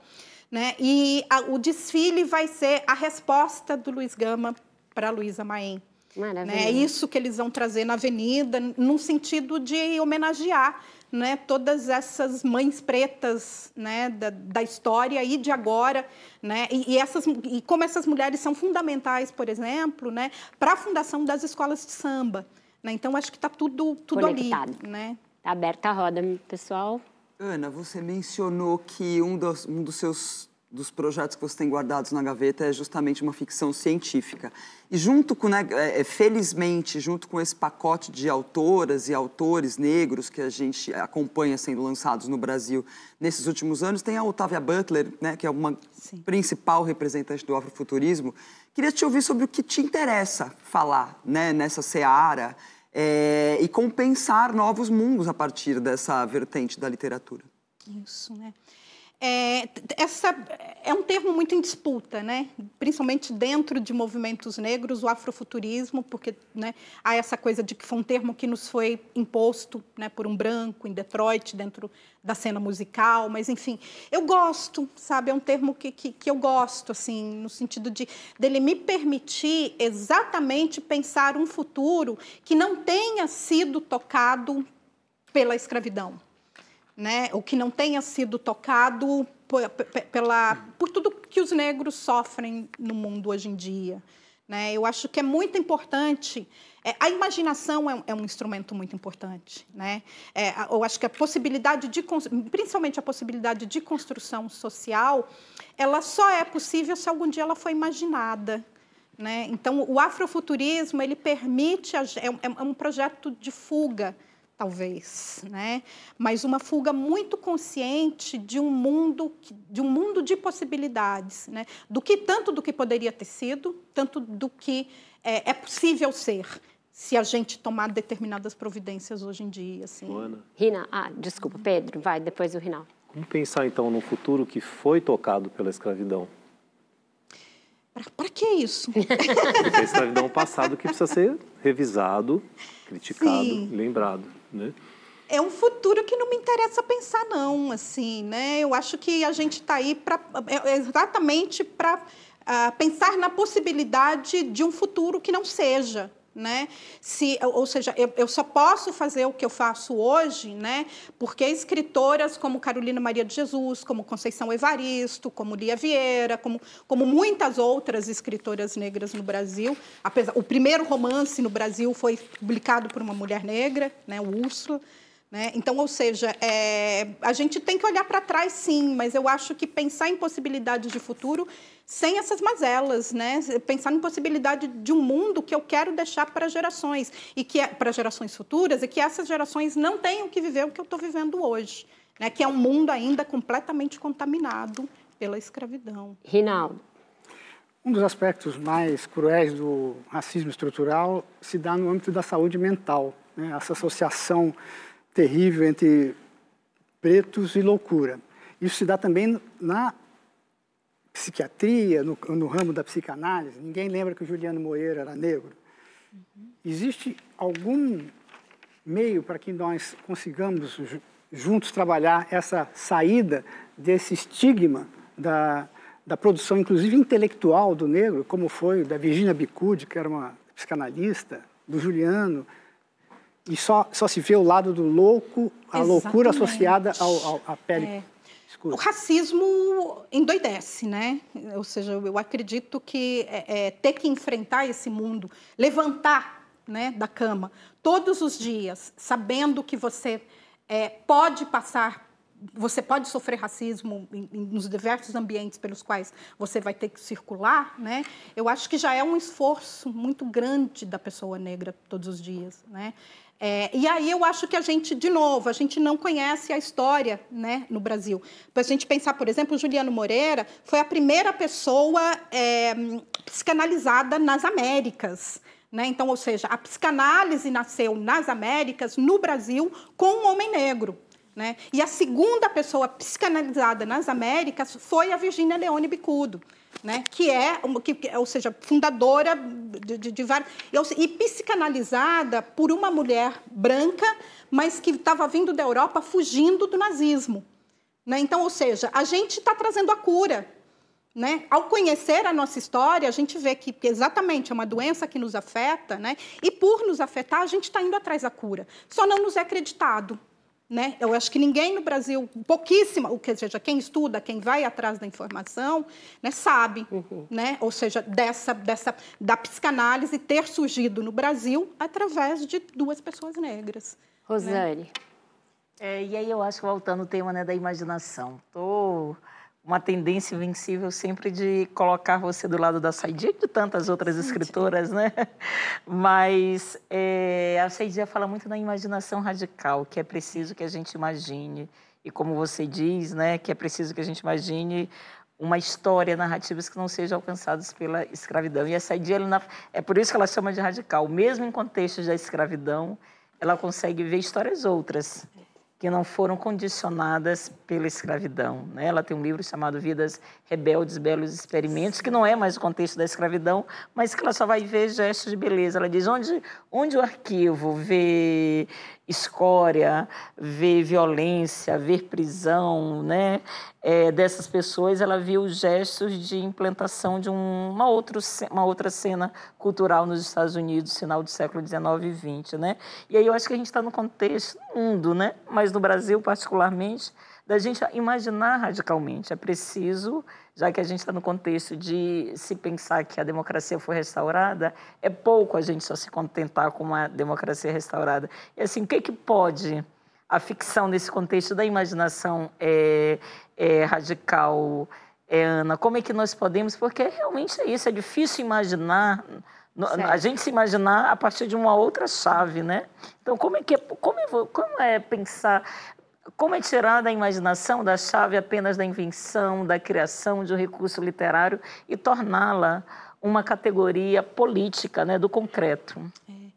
Né? E a, o desfile vai ser a resposta do Luiz Gama para a Luísa Maem. Né? É isso que eles vão trazer na Avenida, num sentido de homenagear né, todas essas mães pretas né, da, da história e de agora. Né, e, e, essas, e como essas mulheres são fundamentais, por exemplo, né, para a fundação das escolas de samba. Né? Então, acho que está tudo, tudo ali. Né? Tá aberta a roda, pessoal. Ana, você mencionou que um dos, um dos seus dos projetos que você tem guardados na gaveta é justamente uma ficção científica. E junto com, né, é, é, felizmente, junto com esse pacote de autoras e autores negros que a gente acompanha sendo lançados no Brasil nesses últimos anos, tem a Otávia Butler, né, que é uma Sim. principal representante do afrofuturismo. Queria te ouvir sobre o que te interessa falar né, nessa seara é, e compensar novos mundos a partir dessa vertente da literatura. Isso, né? É, essa é um termo muito em disputa, né? principalmente dentro de movimentos negros, o afrofuturismo, porque né, há essa coisa de que foi um termo que nos foi imposto né, por um branco em Detroit, dentro da cena musical, mas enfim, eu gosto, sabe? É um termo que, que, que eu gosto, assim, no sentido de dele me permitir exatamente pensar um futuro que não tenha sido tocado pela escravidão né, o que não tenha sido tocado por, pela, por tudo que os negros sofrem no mundo hoje em dia. Né? Eu acho que é muito importante. É, a imaginação é, é, um instrumento muito importante. Né? É, eu acho que a possibilidade de, principalmente a possibilidade de construção social, ela só é possível se algum dia ela for imaginada. Né? Então, o afrofuturismo ele permite é, é um projeto de fuga talvez, né? Mas uma fuga muito consciente de um mundo de um mundo de possibilidades, né? Do que tanto do que poderia ter sido, tanto do que é, é possível ser se a gente tomar determinadas providências hoje em dia, assim. Ana. Rina, ah, desculpa, Pedro, vai depois o Rinaldo. Como pensar então no futuro que foi tocado pela escravidão? Para que isso? Porque a escravidão é passado que precisa ser revisado, criticado, Sim. lembrado né? É um futuro que não me interessa pensar, não, assim, né? Eu acho que a gente está aí para é, é exatamente para uh, ah, pensar na possibilidade de um futuro que não seja, né? Se, ou seja, eu, eu, só posso fazer o que eu faço hoje, né? Porque escritoras como Carolina Maria de Jesus, como Conceição Evaristo, como Lia Vieira, como, como muitas outras escritoras negras no Brasil, apesar, o primeiro romance no Brasil foi publicado por uma mulher negra, né? O Úrsula. Né? Então, ou seja, é, a gente tem que olhar para trás, sim, mas eu acho que pensar em possibilidades de futuro sem essas mazelas, né? Pensar em possibilidade de um mundo que eu quero deixar para gerações e que é, para gerações futuras e que essas gerações não tenham que viver o que eu estou vivendo hoje, né? Que é um mundo ainda completamente contaminado pela escravidão. Rinaldo. Um dos aspectos mais cruéis do racismo estrutural se dá no âmbito da saúde mental, né? essa associação terrível entre pretos e loucura. Isso se dá também na psiquiatria, no, no, ramo da psicanálise, ninguém lembra que o Juliano Moreira era negro. Existe algum meio para que nós consigamos juntos trabalhar essa saída desse estigma da, da produção, inclusive intelectual, do negro, como foi da Virginia Bicude, que era uma psicanalista, do Juliano, e só, só se vê o lado do louco, a Exatamente. loucura associada ao, ao, à pele. É o racismo endoidece, né? Ou seja, eu acredito que é, é, ter que enfrentar esse mundo, levantar né, da cama todos os dias, sabendo que você é, pode passar, você pode sofrer racismo em, em, nos diversos ambientes pelos quais você vai ter que circular, né? Eu acho que já é um esforço muito grande da pessoa negra todos os dias, né? É, e aí eu acho que a gente, de novo, a gente não conhece a história né, no Brasil. Para a gente pensar, por exemplo, Juliano Moreira foi a primeira pessoa é, psicanalizada nas Américas. Né? Então, ou seja, a psicanálise nasceu nas Américas, no Brasil, com um homem negro. Né? E a segunda pessoa psicanalizada nas Américas foi a Virginia Leone Bicudo né? que é, que, ou seja, fundadora de, de, de várias. E psicanalizada por uma mulher branca, mas que estava vindo da Europa fugindo do nazismo. Né? Então, ou seja, a gente está trazendo a cura. Né? Ao conhecer a nossa história, a gente vê que, que exatamente é uma doença que nos afeta, né? e por nos afetar, a gente está indo atrás da cura. Só não nos é acreditado. Né? Eu acho que ninguém no Brasil, pouquíssima, ou seja, quem estuda, quem vai atrás da informação, né, sabe, uhum. né? ou seja, dessa, dessa, da psicanálise ter surgido no Brasil através de duas pessoas negras. Rosane. Né? É, e aí eu acho, voltando ao tema né, da imaginação, estou uma tendência invencível sempre de colocar você do lado da Saidia e de tantas outras escritoras, né? Mas é, a Saidia fala muito da imaginação radical, que é preciso que a gente imagine. E como você diz, né, que é preciso que a gente imagine uma história, narrativas que não sejam alcançadas pela escravidão. E a Saidia, é por isso que ela chama de radical. Mesmo em contextos da escravidão, ela consegue ver histórias outras que não foram condicionadas pela escravidão. Né? Ela tem um livro chamado Vidas Rebeldes, Belos Experimentos, que não é mais o contexto da escravidão, mas que ela só vai ver gestos de beleza. Ela diz onde, onde o arquivo vê escória, ver violência, ver prisão, né? É, dessas pessoas, ela viu gestos de implantação de um, uma, outro, uma outra cena cultural nos Estados Unidos, final do século XIX e XX, né? E aí eu acho que a gente está no contexto mundo, né? Mas no Brasil particularmente, da gente imaginar radicalmente. É preciso, já que a gente está no contexto de se pensar que a democracia foi restaurada, é pouco a gente só se contentar com uma democracia restaurada. E assim, o que, que pode a ficção nesse contexto da imaginação é, é radical, é, Ana? Como é que nós podemos? Porque realmente é isso, é difícil imaginar Certo. A gente se imaginar a partir de uma outra chave, né? Então, como é que é, como é, como é pensar como é tirar da imaginação, da chave apenas da invenção, da criação de um recurso literário e torná-la uma categoria política, né, do concreto? É.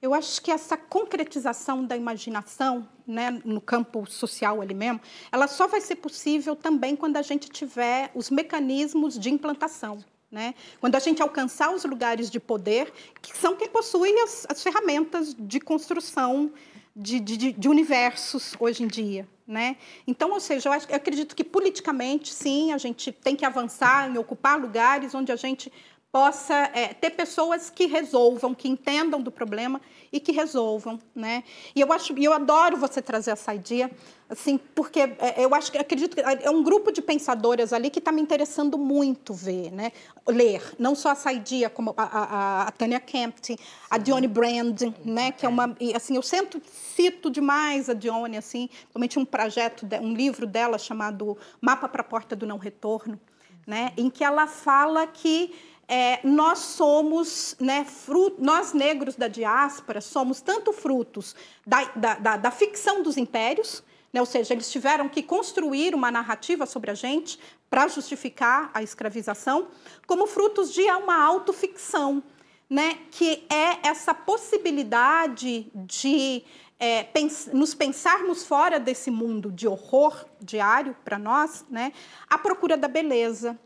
Eu acho que essa concretização da imaginação, né, no campo social ali mesmo, ela só vai ser possível também quando a gente tiver os mecanismos de implantação. Né? Quando a gente alcançar os lugares de poder, que são quem possui as, as ferramentas de construção de, de, de, universos hoje em dia. Né? Então, ou seja, eu, acho, eu acredito que politicamente, sim, a gente tem que avançar em ocupar lugares onde a gente possa é, ter pessoas que resolvam, que entendam do problema e que resolvam, né? E eu acho, e eu adoro você trazer essa ideia, assim, porque é, eu acho que acredito que é um grupo de pensadoras ali que está me interessando muito ver, né? Ler, não só essa ideia como a, a, a Tânia Kempty, a Dione Brand, né? Que é uma, e, assim, eu sempre cito demais a Dione, assim, realmente um projeto, um livro dela chamado Mapa para a Porta do Não Retorno, né? Em que ela fala que é, nós somos, né, fruto, nós negros da diáspora, somos tanto frutos da, da, da, da ficção dos impérios, né, ou seja, eles tiveram que construir uma narrativa sobre a gente para justificar a escravização, como frutos de uma autoficção, né, que é essa possibilidade de é, pens nos pensarmos fora desse mundo de horror diário para nós, né, à procura da beleza,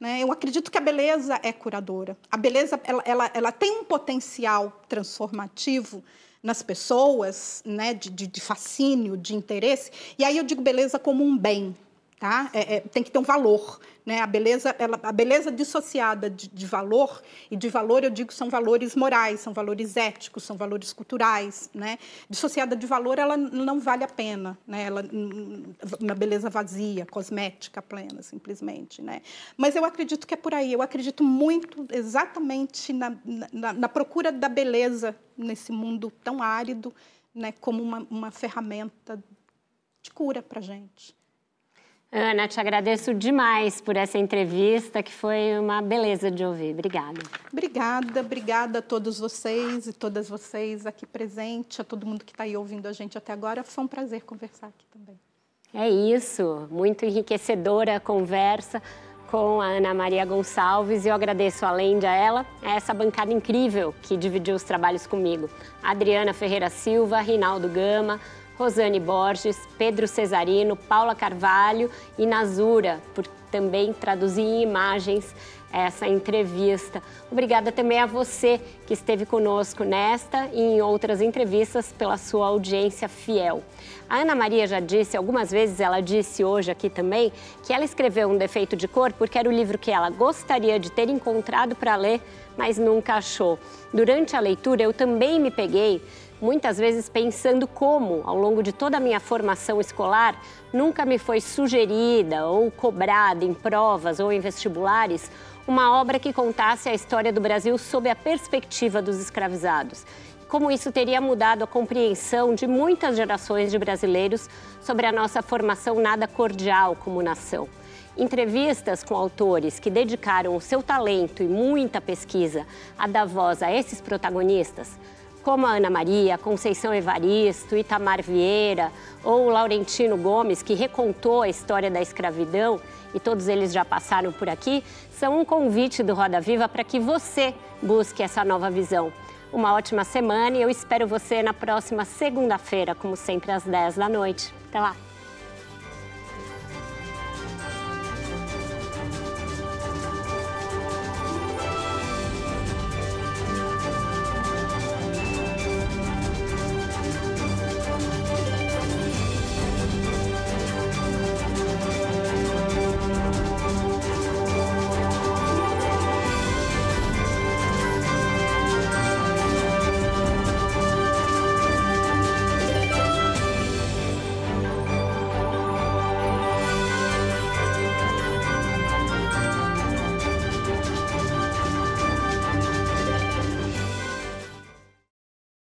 né? Eu acredito que a beleza é curadora. A beleza ela, ela, ela tem um potencial transformativo nas pessoas, né? de, de, de fascínio, de interesse. E aí eu digo beleza como um bem, tá? É, é, tem que ter um valor, né? A beleza, ela, a beleza dissociada de, de, valor e de valor eu digo são valores morais, são valores éticos, são valores culturais, né? Dissociada de valor ela não vale a pena, né? Ela uma beleza vazia, cosmética plena, simplesmente, né? Mas eu acredito que é por aí. Eu acredito muito exatamente na, na, na procura da beleza nesse mundo tão árido, né? Como uma, uma ferramenta de cura para gente. Ana, te agradeço demais por essa entrevista, que foi uma beleza de ouvir. Obrigada. Obrigada, obrigada a todos vocês e todas vocês aqui presentes, a todo mundo que está aí ouvindo a gente até agora. Foi um prazer conversar aqui também. É isso, muito enriquecedora a conversa com a Ana Maria Gonçalves e eu agradeço, além de a ela, a essa bancada incrível que dividiu os trabalhos comigo. Adriana Ferreira Silva, Rinaldo Gama, Rosane Borges, Pedro Cesarino, Paula Carvalho e Nazura, por também traduzir em imagens essa entrevista. Obrigada também a você que esteve conosco nesta e em outras entrevistas pela sua audiência fiel. A Ana Maria já disse algumas vezes, ela disse hoje aqui também, que ela escreveu Um Defeito de Cor porque era o livro que ela gostaria de ter encontrado para ler, mas nunca achou. Durante a leitura, eu também me peguei muitas vezes pensando como, ao longo de toda a minha formação escolar, nunca me foi sugerida ou cobrada em provas ou em vestibulares uma obra que contasse a história do Brasil sob a perspectiva dos escravizados. Como isso teria mudado a compreensão de muitas gerações de brasileiros sobre a nossa formação nada cordial como nação. Entrevistas com autores que dedicaram o seu talento e muita pesquisa a dar voz a esses protagonistas, como a Ana Maria, Conceição Evaristo, Itamar Vieira ou Laurentino Gomes, que recontou a história da escravidão, e todos eles já passaram por aqui, são um convite do Roda Viva para que você busque essa nova visão. Uma ótima semana e eu espero você na próxima segunda-feira, como sempre, às 10 da noite. Até lá!